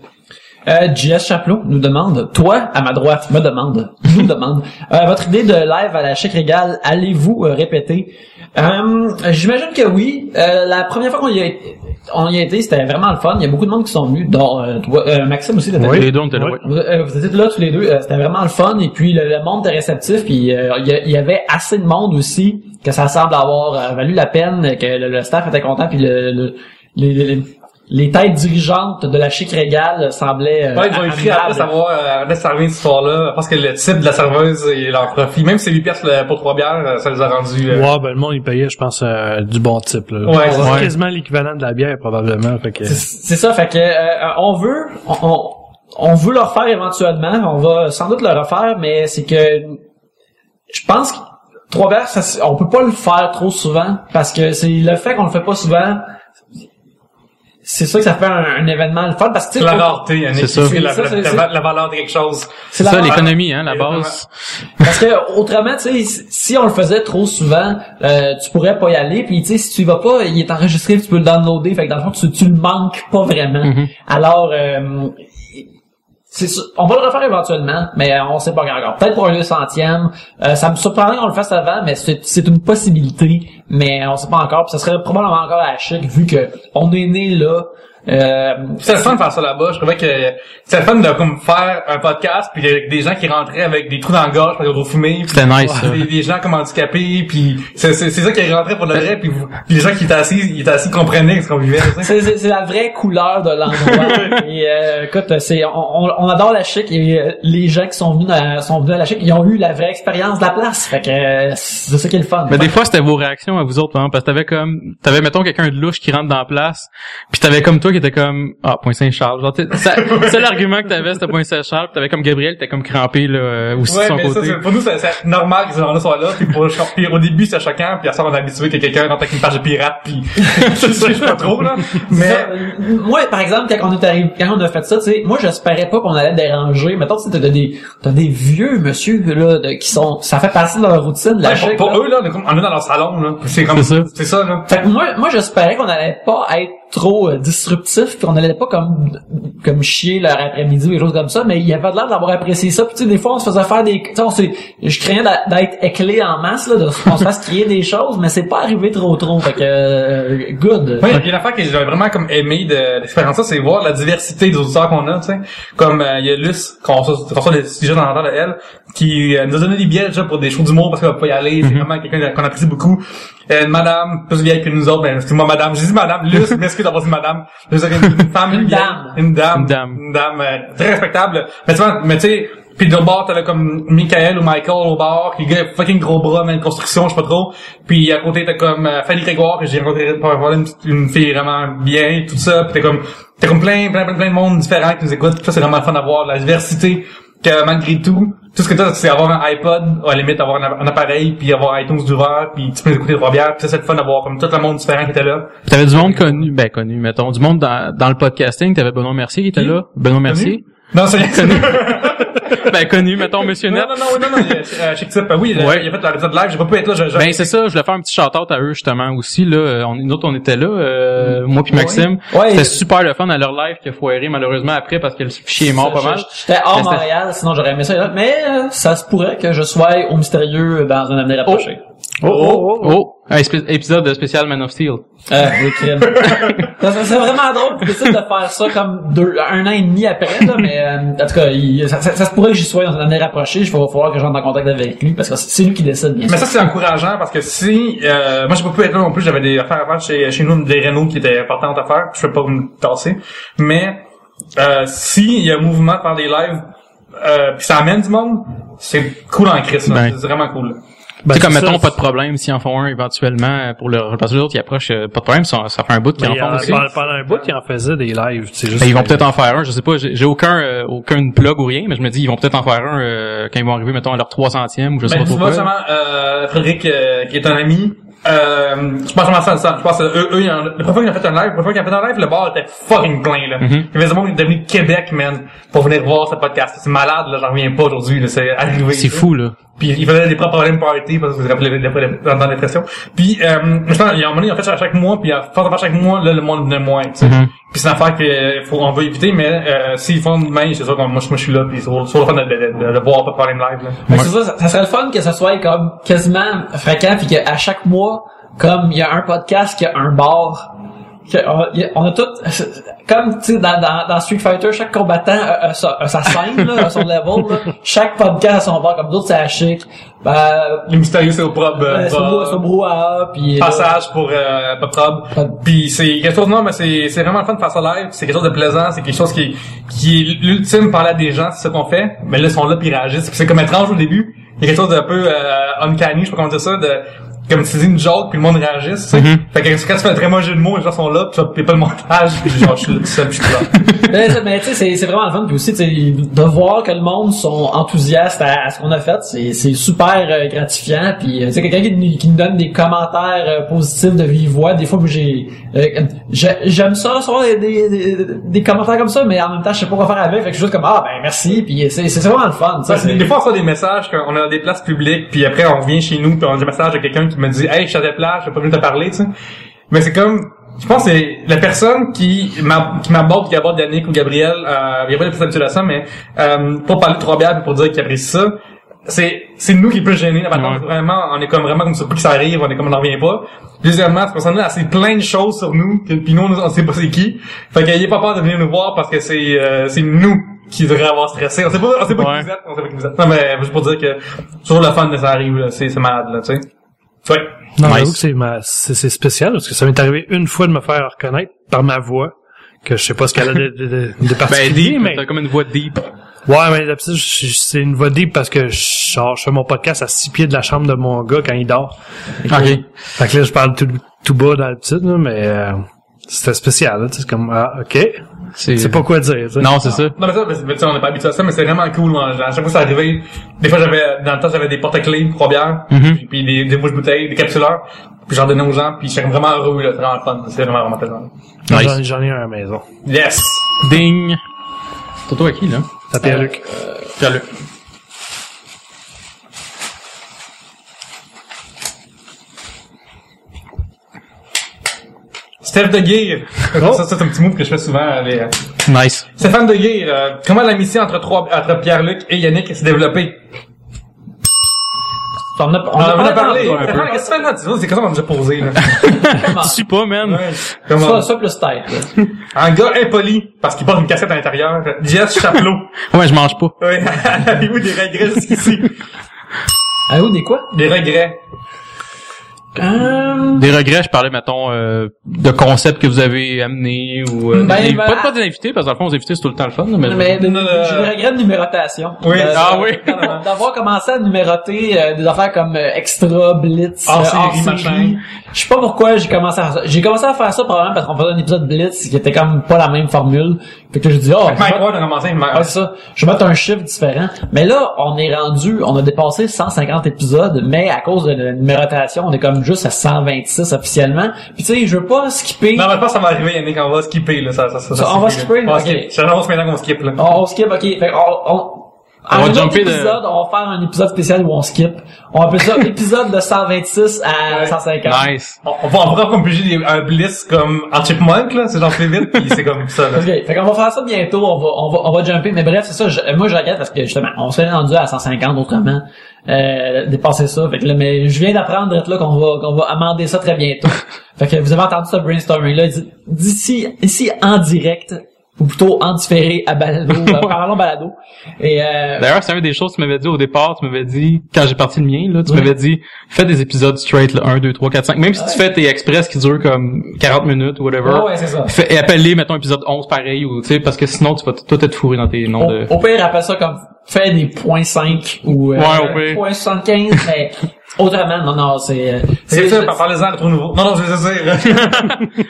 Euh, JS Chaplot nous demande, toi, à ma droite, me demande, nous demande, euh, votre idée de live à la chèque régale, allez-vous euh, répéter? Euh, J'imagine que oui. Euh, la première fois qu'on y a été, on y a été, c'était vraiment le fun. Il y a beaucoup de monde qui sont venus, dont euh, toi, euh, Maxime aussi. t'étais Les deux, on était là, Oui. Vous, euh, vous étiez là tous les deux, euh, c'était vraiment le fun et puis le, le monde était réceptif puis euh, il y, avait assez de monde aussi que ça semble avoir euh, valu la peine, que le, le staff était content puis le, le- les, les, les têtes dirigeantes de la chic régale semblaient euh, Ouais, ils ont écrit après savoir, euh, revient cette histoire-là, parce que le type de la serveuse et leur profit, même si c'est 8 piastres le- pour trois bières, euh, ça les a rendus... euh, Ouais, ben le monde il payait, je pense, euh, du bon type. Là. Ouais, c'est ouais. quasiment l'équivalent de la bière probablement. Fait que, C'est c'est ça, fait que euh, on veut, on, on, on veut le refaire éventuellement, on va sans doute le refaire, mais c'est que je pense que trois bières, ça, on peut pas le faire trop souvent parce que c'est le fait qu'on le fait pas souvent. C'est ça que ça fait un, un événement le fun parce que tu C'est sais, la rareté. C'est ça. La, ça, la- la- la valeur de quelque chose. C'est la ça, l'économie, hein, la base. Parce que autrement, tu sais, si on le faisait trop souvent, euh, tu pourrais pas y aller. Puis tu sais, si tu y vas pas, il est enregistré, tu peux le downloader. Fait que dans le fond, tu, tu le manques pas vraiment. Mhm. Alors, euh, sûr, on va le refaire éventuellement, mais on sait pas encore. Peut-être pour un deux centième. Euh, ça me surprendrait qu'on le fasse avant, mais c'est une possibilité. Mais on sait pas encore. Ça serait probablement encore à chic vu que on est né là. Euh, C'était le fun de faire ça là-bas. Je trouvais que c'était le fun de comme faire un podcast puis avec des gens qui rentraient avec des trous dans la gorge parce qu'ils ont trop fumé. C'était nice, ça. Des, des gens comme handicapés puis c'est ça qui rentrait pour le vrai puis, les gens qui étaient assis, ils étaient assis comprenaient ce qu'on vivait. tu sais. C'est, c'est, la vraie couleur de l'endroit. et euh, écoute, c'est on, on- on adore la chic et euh, les gens qui sont venus à, sont venus à la chic, ils ont eu la vraie expérience de la place. Fait que euh, c'est ça qui est le fun. Mais des fois, c'était vos réactions à vous autres, hein, parce que t'avais comme, t'avais, mettons, quelqu'un de louche qui rentre dans la place, puis t'avais comme toi qui était comme, ah, point Saint-Charles. Genre, t'sais, ça- c'est l'argument que t'avais, c'était point Saint-Charles, puis t'avais comme Gabriel, t'étais comme crampé, là, euh, aussi de Ouais, son mais ça, côté. c'est- pour nous, c'est c'est normal que ces gens-là soient là. Puis, pour, puis au début, c'est choquant. Puis à ça, on est habitué que quelqu'un rentre avec une page de pirate. Puis je sais pas trop là. Mais moi, par exemple, quand on est arrivé, quand on a fait ça, tu sais, moi, j'espérais pas qu'on allait déranger. Mettons, tu sais, t'as des, t'as des vieux monsieur là, de- qui sont, ça fait partie de leur routine, la ouais, chic, pour, pour là. eux là, on est, dans leur salon là. C'est comme C'est ça. c'est ça là. Fait que moi, moi j'espérais qu'on allait pas être trop euh, disruptif, puis qu'on allait pas comme comme chier leur après-midi ou des choses comme ça, mais il y avait l'air d'avoir apprécié ça. Puis tu sais, des fois, on se faisait faire des... Tu on je craignais d'être éclé en masse, là, de qu'on se fasse crier des choses, mais c'est pas arrivé trop trop. Fait que, euh, good. Oui, il y a une affaire que j'ai vraiment comme aimé de l'expérience ça, c'est voir la diversité des auditeurs qu'on a, tu sais. Comme euh, il y a Luce, qu'on reçoit des sujets dans l'entend de elle, qui euh, nous a donné des billets déjà pour des shows d'humour parce qu'elle va pas y aller. C'est vraiment quelqu'un qu'on apprécie beaucoup. Euh, une madame, plus vieille que nous autres, ben excuse-moi madame, j'ai dit madame, Luce, m'excuse d'avoir dit madame. Je veux dire, une, une femme Une vieille, dame. Une dame. Une dame. Une dame euh, très respectable. Mais tu vois, mais tu sais, puis de bord, t'avais comme Michael ou Michael au bord, qui gars fucking gros bras, mais une construction, je sais pas trop. Puis à côté, t'as comme euh, Fanny Grégoire, que j'ai rencontré pour avoir une, une fille vraiment bien, tout ça. Puis t'as comme, t'as comme plein, plein, plein, plein de monde différent qui nous écoute. Ça, c'est vraiment le fun d'avoir la diversité que malgré tout, tout ce que t'as, c'est avoir un iPod, à la limite avoir un, un appareil, puis avoir iTunes d'ouvert, puis tu peux écouter trois bières. Puis ça, c'est le fun d'avoir comme tout le monde différent qui était là. T'avais du monde connu, ben connu, mettons, du monde dans, dans le podcasting, t'avais Benoît Mercier qui était là. Benoît Mercier. Non, c'est rien. ben connu, mettons, Monsieur Net. Non, non, non, non, non, euh, Chic Tip, euh, oui, il a- Ouais. il a fait l'épisode live, j'ai pas pu être là, je, je- Ben c'est ça, je voulais faire un petit shout-out à eux justement aussi là. Euh, On, nous autres on était là, euh, moi puis Maxime. Ouais. C'était super le fun à leur live qui a foiré malheureusement après parce que le fichier est mort pas mal. J'étais hors Montréal, sinon j'aurais aimé ça. là. Mais euh, ça se pourrait que je sois au mystérieux dans un avenir approché. Oh oh oh, un espé- épisode spécial Man of Steel. Euh, c'est vraiment drôle de faire ça comme deux, un an et demi après, là, mais euh, en tout cas, ça- ça se pourrait que j'y sois dans un avenir rapproché. Il va falloir que j'entre en contact avec lui parce que c'est lui qui décide, bien Mais sûr. ça, c'est encourageant parce que si, euh, moi, j'ai pas pu être là non plus, j'avais des affaires à faire chez, chez nous, des rénaux qui étaient importantes à faire, je peux pas me tasser. Mais, euh, si il y a un mouvement de faire des lives, euh, puis ça amène du monde, c'est cool en là. Ben. C'est vraiment cool. Ben, tu sais, comme c'est mettons, ça. pas de problème s'ils en font un éventuellement pour le parce que les autres ils approchent, euh, pas de problème, ça, ça fait un bout qu'ils Mais en il y font a- aussi. pendant, pendant un bout, ils en faisaient des lives. c'est juste Ben, ils vont peut-être en faire un, je sais pas, j'ai j'ai aucun euh, aucun plug ou rien, mais je me dis ils vont peut-être en faire un euh, quand ils vont arriver mettons à leur 300e ou je sais Ben, pas tu trop vois, quoi. euh, Frédéric, euh, qui est un ami, euh, je pense vraiment ça, ça. Je pense que eux, eux, ils ont- la première fois qu'ils ont fait un live, la première fois qu'ils ont fait un live, le bar était fucking plein, là. Mhm. Il y avait des gens qui étaient venus de Québec, man, pour venir voir ce podcast. C'est malade, là, j'en reviens pas aujourd'hui, là, c'est arrivé. C'est fou là. Puis ils faisaient des propres problèmes party parce que vous rappelez dans la dépression. Puis euh, je pense, il y a un moment donné, ont fait à chaque mois, puis à force de faire chaque mois, là, le monde venait moins. tu sais. Mhm. Puis c'est une affaire que faut, on veut éviter, mais euh, s'ils font demain, c'est sûr que moi, je suis là, puis c'est le fun de, de, de, de voir pas de problème live. Là. Que c'est ça, ça, serait le fun que ce soit comme quasiment fréquent puis qu'à chaque mois, comme il y a un podcast qui a un bar, on, a- on a tout, comme tu sais dans, dans, dans Street Fighter, chaque combattant a, a sa, a sa scène, là, a son level, là. chaque podcast a son bar, comme d'autres c'est à chic, ben, Les mystérieux, c'est au prob. euh, euh, c'est au brouhaha, puis euh, passage pour euh, pas prob. Puis c'est quelque chose non mais c'est c'est vraiment le fun de faire ça live, c'est quelque chose de plaisant, c'est quelque chose qui qui est l'ultime parler à des gens, c'est ce qu'on fait. Mais là ils sont là puis ils réagissent, c'est comme étrange au début. Il y a quelque chose d'un peu euh, uncanny, je sais pas comment dire ça de comme tu dis une joke puis le monde réagisse, tu sais. Mhm. Fait que quand tu fais un très mauvais de mots, les gens sont là, puis tu fais pas le montage, puis genre je suis là tout seul, puis je suis là. mais, ça- mais tu sais, c'est, c'est vraiment le fun. Puis aussi, tu sais, de voir que le monde sont enthousiastes à, à ce qu'on a fait, c'est, c'est super euh, gratifiant. Puis, euh, tu sais, quelqu'un qui, nous- qui nous donne des commentaires euh, positifs de vive voix, des fois, moi, j'ai, euh, j'ai- j'aime ça, recevoir des, des, commentaires comme ça, mais en même temps, je sais pas quoi faire avec. Fait que je suis juste comme, ah, ben, merci. Puis, c'est, c'est vraiment le fun. tu sais, Ouais, c'est- des fois, on reçoit des messages qu'on a des places publiques, puis après, on revient chez nous, puis on a des messages de quelqu'un qui me dit « Hey, je suis à des places, j'ai pas venu te parler, tu sais. » Mais c'est comme... Je pense que c'est la personne qui m'a- qui m'aborde, qui aborde Yannick ou Gabriel, euh, il y a pas de à ça, mais euh, pour parler de trois bières pour dire qu'il apprécie ça, c'est c'est nous qui est plus Ouais. vraiment, on est comme vraiment comme surpris que ça arrive, on est comme on n'en revient pas. Deuxièmement, cette personne-là a c'est plein de choses sur nous, que, puis nous on, on sait pas c'est qui. Fait ait pas peur de venir nous voir parce que c'est euh, c'est nous qui devrait avoir stressé. On sait pas, on sait pas Ouais. qui vous êtes, on sait pas qui vous êtes. Non mais juste pour dire que toujours le fun de ça arrive, là, c'est c'est malade là, tu sais. Non, Nice. j'avoue que c'est ma, c'est, c'est spécial parce que ça m'est arrivé une fois de me faire reconnaître par ma voix que je sais pas ce qu'elle a de, de, de, de Ben particulier, deep, mais t'as comme une voix deep. ouais, mais d'habitude, c'est une voix deep parce que je, genre, je fais mon podcast à six pieds de la chambre de mon gars quand il dort. Ok. Fait que là, je parle tout, tout bas d'habitude, là, mais euh, c'était spécial. là, C'est comme ah, ok, C'est c'est pas quoi dire. tu sais. Non, c'est ça. Non mais ça, mais, tu sais, on n'est pas habitué à ça, mais c'est vraiment cool. moi. À chaque fois que ça arrivait, des fois j'avais, dans le temps j'avais des porte-clés, trois bières, Mhm. puis, puis des, des bouches bouteilles, des capsuleurs, puis j'en donnais aux gens, puis j'étais vraiment heureux, là, c'est vraiment le fun, c'est vraiment vraiment plaisant. J'en- Nice. J'en ai un à la maison. Yes! Ding. Toi à qui là? Ça Pierre-Luc. Pierre-Luc. Steph de Gear. Oh. Ça, ça, c'est un petit move que je fais souvent. Les... Nice. Stéphane de Gear, euh, comment l'amitié entre trois, entre Pierre-Luc et Yannick s'est développée? on a, on On a en a parlé Qu'est-ce que tu fais là? Tu vois, C'est comme ça qu'on m'a déjà posé, là? Tu suis pas, man. Ouais. Comment? Ça, ça plus tête. là. Un gars impoli, parce qu'il porte une cassette à l'intérieur. Jess Chapelot. Ouais, je mange pas. Ouais. Avez-vous des regrets jusqu'ici? Ah oui, des quoi? Des regrets. Euh, Des regrets, je parlais, mettons, euh, de concepts que vous avez amenés ou... Euh, Ben, des- ben, pas, pas des invités, parce que dans le fond, les invités, c'est tout le temps le fun. Mais, Mais de- Euh, j'ai des regrets de numérotation. Oui. Euh, Ah oui. d'avoir- commencé à numéroter euh, des affaires comme euh, Extra, Blitz, Hors euh, hors série. machin. Je sais pas pourquoi j'ai commencé à faire ça. J'ai commencé à faire ça probablement parce qu'on faisait un épisode Blitz qui était comme pas la même formule. Fait que j'ai dit, oh, je vais Mike mettre- Ward a commencé. C'est ça. Je vais mettre un chiffre différent. Mais là, on est rendu, on a dépassé 150 épisodes, mais à cause de la numérotation, on est comme juste à 126 officiellement. Puis tu sais, je veux pas skipper. Non, mais que ça va arriver, Yannick, on va skipper, là, ça, ça, ça, Ça, on va skipper, là. On va skipper. J'annonce maintenant qu'on skip, là. On, on skip, ok. Fait on, on, On va un autre jumper de- on va faire un épisode spécial où on skip. On appelle ça épisode de 126 à Ouais. 150. Nice. On, on va, on pourra comme un bliss comme en chipmunk, là, c'est genre plus vite, pis c'est comme ça, là. Ok, fait qu'on va faire ça bientôt, on va, on va, on va jumper, mais bref, c'est ça, je- moi je regrette parce que justement, on serait rendu à 150 autrement, euh, dépasser ça, fait que là, mais je viens d'apprendre d'être là qu'on va, qu'on va amender ça très bientôt. fait que vous avez entendu ce brainstorming là, d'ici, ici en direct, ou plutôt en différé à balado, euh, parlons balado, et euh, D'ailleurs, c'est une des choses que tu m'avais dit au départ. Tu m'avais dit, quand j'ai parti le mien, là, tu m'avais dit, fais des épisodes straight, là, 1, 2, 3, 4, 5. Même si tu fais tes express qui durent comme 40 minutes ou whatever. ouais, ouais, c'est ça. Fais, et appelle-les, mettons, épisode 11 pareil, ou, tu sais, parce que sinon, tu vas tout être fourré dans tes noms de... Au, au pire, appelle ça comme fait des points 5 ou euh, Ouais, au pire. point 75, mais Autrement, non, non, c'est... euh, C'est ça, par- parlez-en de trop nouveau. Non, non, je veux dire.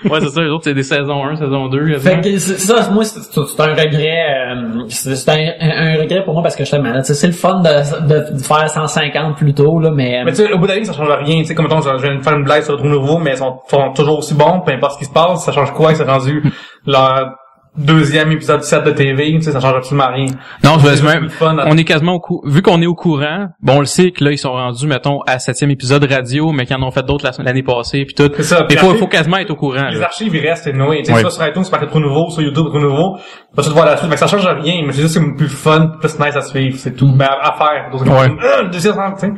Ouais, c'est ça, les autres, c'est des saisons 1, saison 2. Fait que c'est ça, moi, c'est c'est un regret, euh, c'est c'est un, un regret pour moi parce que je suis malade. C'est le fun de, de, de faire 150 plus tôt, là, mais... Mais tu sais, au bout de la ligne, ça change rien. Tu sais, comme mettons, je je viens de faire une blague sur le trou nouveau, mais ils sont, sont toujours aussi bons, peu importe ce qui se passe. Ça change quoi c'est rendu leur deuxième épisode 7 de TV, tu sais, ça change absolument rien. Non, je veux même, on est quasiment au cou vu qu'on est au courant, bon, on le sait que là, ils sont rendus, mettons, à septième épisode radio, mais qu'ils en ont fait d'autres la- l'année passée, puis tout. C'est ça. Il faut, quasiment être au courant, Les là. archives, ils restent, anyway. Tu sais, soit sur iTunes, c'est marqué trop nouveau, sur YouTube, trop nouveau. Pas tout voir la suite. Que ça change rien, mais c'est juste c'est plus fun, plus nice à suivre, c'est tout. Mais à, à faire. Donc, Ouais. euh, le 200, tu sais.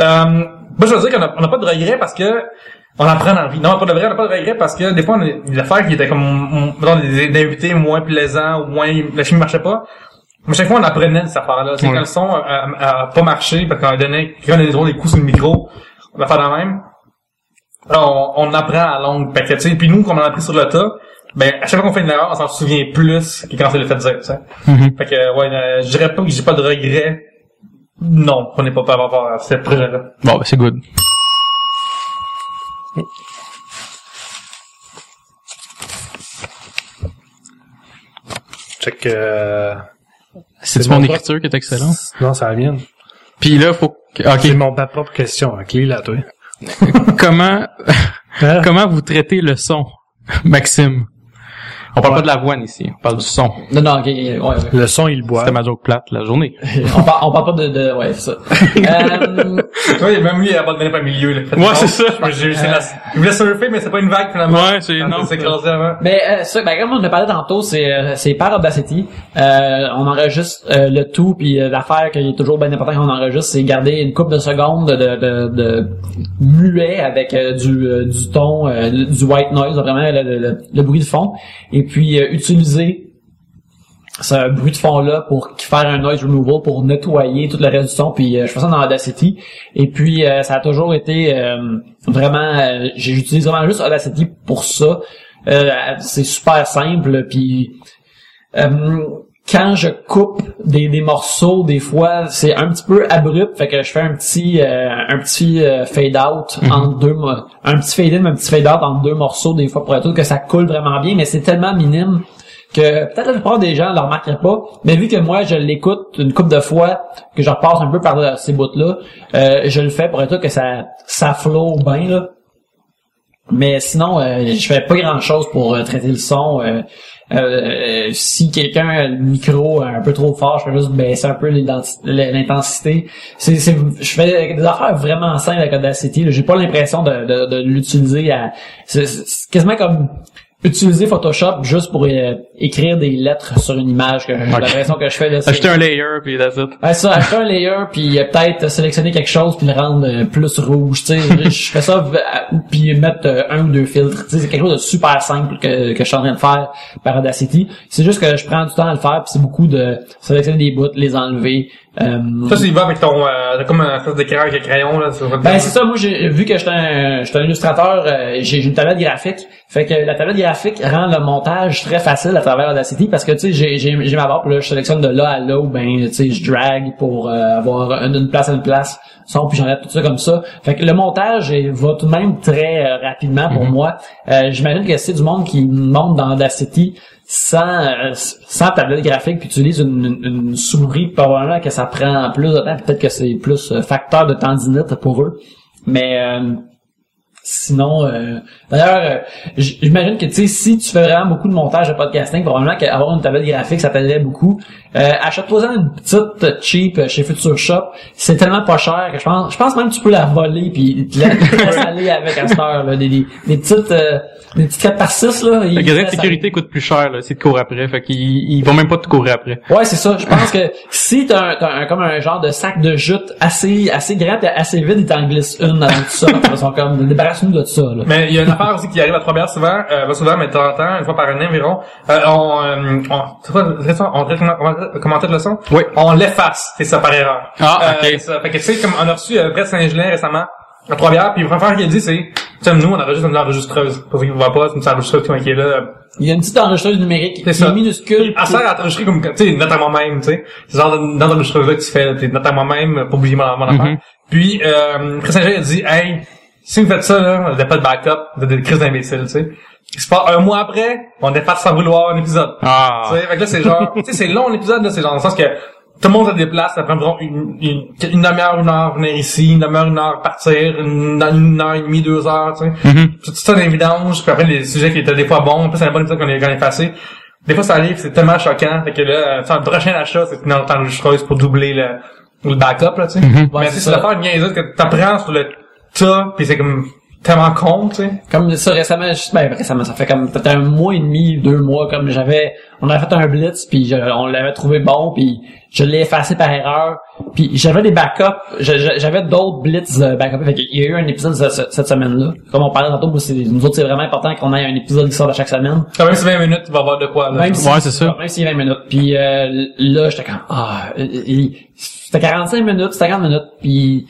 Euh, moi, je veux dire qu'on a, on a pas de regrets parce que on apprend dans la vie. Non, pas de vrai, on n'a pas de regrets parce que des fois, on a des affaires qui étaient comme, on, mettons, des, des invités moins plaisants ou moins, la chimie marchait pas. Mais chaque fois, on apprenait de cette affaire-là. C'est quand le son a, a- a pas marché parce qu'on donnait, quelqu'un donnait trop des coups sur le micro, on va faire la même. Alors, on, on apprend à longue. Que, tu sais, puis nous, comme on a appris sur le tas, ben, à chaque fois qu'on fait une erreur, on s'en souvient plus que quand c'est le fait de dire, tu sais. Mhm. Fait que, ouais, euh, je dirais pas que j'ai pas de regrets. Non, on n'est pas par rapport à ce projet-là. Bon, ben, c'est good. Check, euh... C'est mon écriture qui est excellente? Non, c'est la mienne. Puis là, faut, C'est ok, mon, ma propre question, avec là, toi. comment, Hein? comment vous traitez le son, Maxime? On parle pas de l'avoine ici, on parle du son. Non, non, ok, ouais, ouais. Le son, il boit. C'était ma joke plate, la journée. on, parle, on parle pas de, de ouais, c'est ça. euh, Ouais, même lui, il a pas de pas milieu, là. Ouais, c'est ça. j'ai- c'est la- Il voulait surfer, mais c'est pas une vague, finalement. Ouais, c'est, non. ça s'est écrasé avant. Mais euh, ça, ben, comme on en a parlé tantôt, c'est euh, c'est par Audacity. Euh, on enregistre euh, le tout, puis euh, l'affaire qui est toujours bien important qu'on enregistre, c'est garder une couple de secondes de, de, de muet avec euh, du, euh, du ton, euh, du white noise, vraiment le, le- le bruit de fond, et puis euh, utiliser ce bruit de fond là pour faire un noise removal pour nettoyer tout le reste puis euh, je fais ça dans Audacity. Et puis euh, ça a toujours été euh, vraiment euh, j'utilise vraiment juste Audacity pour ça. C'est super simple puis quand je coupe des, des morceaux des fois c'est un petit peu abrupt fait que je fais un petit euh, un petit euh, fade out entre deux un petit fade in un petit fade out entre deux morceaux des fois pour être sûr que ça coule vraiment bien mais c'est tellement minime que peut-être la plupart des gens ne le remarqueraient pas, mais vu que moi je l'écoute une couple de fois, que je repasse un peu par euh, ces bouts-là, euh, je le fais pour être sûr que ça ça flow bien là. Mais sinon, euh, je fais pas grand chose pour euh, traiter le son. Euh, si quelqu'un a le micro un peu trop fort, je fais juste baisser un peu l'intensité. Je fais des affaires vraiment simples avec Audacity. J'ai pas l'impression de, de, de l'utiliser à. C'est quasiment comme utiliser Photoshop juste pour euh, écrire des lettres sur une image que j'ai l'impression que je fais là. Acheter un layer, puis that's it. Ouais, ça, acheter un layer, puis euh, peut-être sélectionner quelque chose, puis le rendre euh, plus rouge, tu sais. je fais ça, puis mettre euh, un ou deux filtres. Tu sais, c'est quelque chose de super simple que, que je suis en train de faire par Audacity. C'est juste que je prends du temps à le faire, puis c'est beaucoup de sélectionner des bouts, les enlever. Euh, Ça, c'est va avec ton, euh, comme un espèce d'écran avec un crayon, là, sur ben c'est ça, moi j'ai vu que j'étais un, j'étais un illustrateur, euh, j'ai j'ai une tablette graphique. Fait que la tablette graphique rend le montage très facile à travers Audacity parce que tu sais j'ai j'ai j'ai ma barre, là je sélectionne de là à là ou ben tu sais je drag pour euh, avoir une, une place à une place, son puis j'enlève tout ça comme ça. Fait que le montage va tout de même très euh, rapidement pour moi. Euh, j'imagine que c'est du monde qui monte dans Audacity sans euh, sans tablette graphique puis utilise une, une, une souris probablement que ça prend plus de temps peut-être que c'est plus euh, facteur de tendinite pour eux mais euh, sinon euh, d'ailleurs euh, j'imagine que tu sais si tu fais vraiment beaucoup de montage de podcasting probablement qu'avoir une tablette graphique ça t'aiderait beaucoup euh, achète-toi une petite euh, cheap euh, chez Future Shop c'est tellement pas cher que je pense je pense même que tu peux la voler puis te la- laisser aller avec heure là, des, des, des petites euh, des petites 4 par 6 là Le gazette de sécurité coûte plus cher, là, c'est de courir après. Fait qu'ils, ils vont même pas te courir après. Ouais, c'est ça. Je pense que si t'as un, t'as un- comme un genre de sac de jute assez assez grand et assez vide, ils t'en glissent une dans tout ça. Ils sont comme débarrasse-nous de ça. Là. Mais il y a une affaire aussi qui arrive à Trois-Bières souvent, euh, souvent, mais de temps en temps, une fois par année environ. Euh, on, euh, on, c'est ça, on traite comment, comment, commenter de leçon? Oui. On l'efface, c'est ça par erreur. Ah, Euh, ok. ça. Fait que tu sais, comme on a reçu euh, Brett Saint-Gelin récemment, à Trois-Bières, puis le premier affaire qu'il a dit, c'est, comme nous, on enregistre une enregistreuse. Pour ceux qui ne voient pas, c'est une enregistreuse qui est là. Il y a une petite enregistreuse numérique qui C'est ça. est minuscule. Elle sert à t'enregistrer comme, tu sais, note à moi-même, tu sais. C'est genre de- d'enregistreuse là que tu fais, t'es note à moi-même, pas oublier mon, mon affaire. Mhm. Puis, euh, Chris Saint-Jean a dit, hey, si vous faites ça, là, vous n'avez pas de backup, vous êtes des crises d'imbéciles, tu sais. C'est pas un mois après, on efface sans vouloir un épisode. Ah. Tu sais, fait que là, c'est genre, tu sais, c'est long l'épisode, là, c'est genre dans le sens que tout le monde se déplace, ça prend environ une, une, une demi-heure, une heure venir ici, une demi-heure, une heure partir, une, une heure et demie, deux heures, tu sais. Mhm. Tout ça d'évidence, puis après les sujets qui étaient des fois bons, puis c'est un bon épisode qu'on a, qu'on a effacé. Des fois, ça arrive, c'est tellement choquant, fait que là, tu sais, le prochain achat, c'est une enregistreuse pour doubler le, le backup, là, tu sais. Mhm. Ouais, Mais sais, c'est l'affaire niaiseuse que t'apprends sur le tas, puis c'est comme tellement con, tu sais. Comme ça récemment, je- ben récemment, ça fait comme peut-être un mois et demi, deux mois, comme j'avais, on avait fait un blitz, puis je- on l'avait trouvé bon, puis je l'ai effacé par erreur, puis j'avais des backups, j'avais d'autres blitz euh, backups, fait qu'il y a eu un épisode ce- ce- cette semaine-là. Comme on parlait tantôt, nous autres, c'est vraiment important qu'on ait un épisode qui sort à chaque semaine. Quand même, c'est 20 minutes, tu vas avoir de quoi, là. Même si, Ouais, c'est ça. Même a 20 minutes. Puis euh, là, j'étais comme, ah, il- c'était 45 minutes, c'était 40 minutes, puis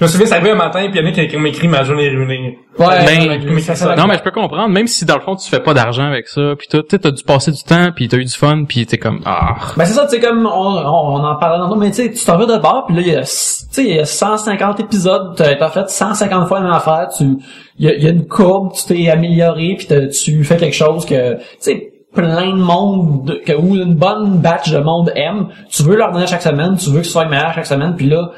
Je me souviens, ça arrivait un matin, puis il y en a qui m'écrit ma journée est ruinée. ouais, Ben, ça, ça, Non, mais je peux comprendre, même si dans le fond tu fais pas d'argent avec ça, puis tout, tu sais, t'as dû passer du temps, puis t'as eu du fun, puis t'es comme ah. Ben c'est ça, tu sais comme on, on, on en parlait tantôt, mais tu sais, tu t'en vas de bord, puis là il y a, tu sais, il y a 150 épisodes, t'as fait 150 fois la même affaire, tu, il y a, il y a une courbe, tu t'es amélioré, puis t'as- tu fais quelque chose que, tu sais, plein de monde, de- que, ou une bonne batch de monde aime, tu veux leur donner chaque semaine, tu veux que ce soit meilleur chaque semaine, puis là,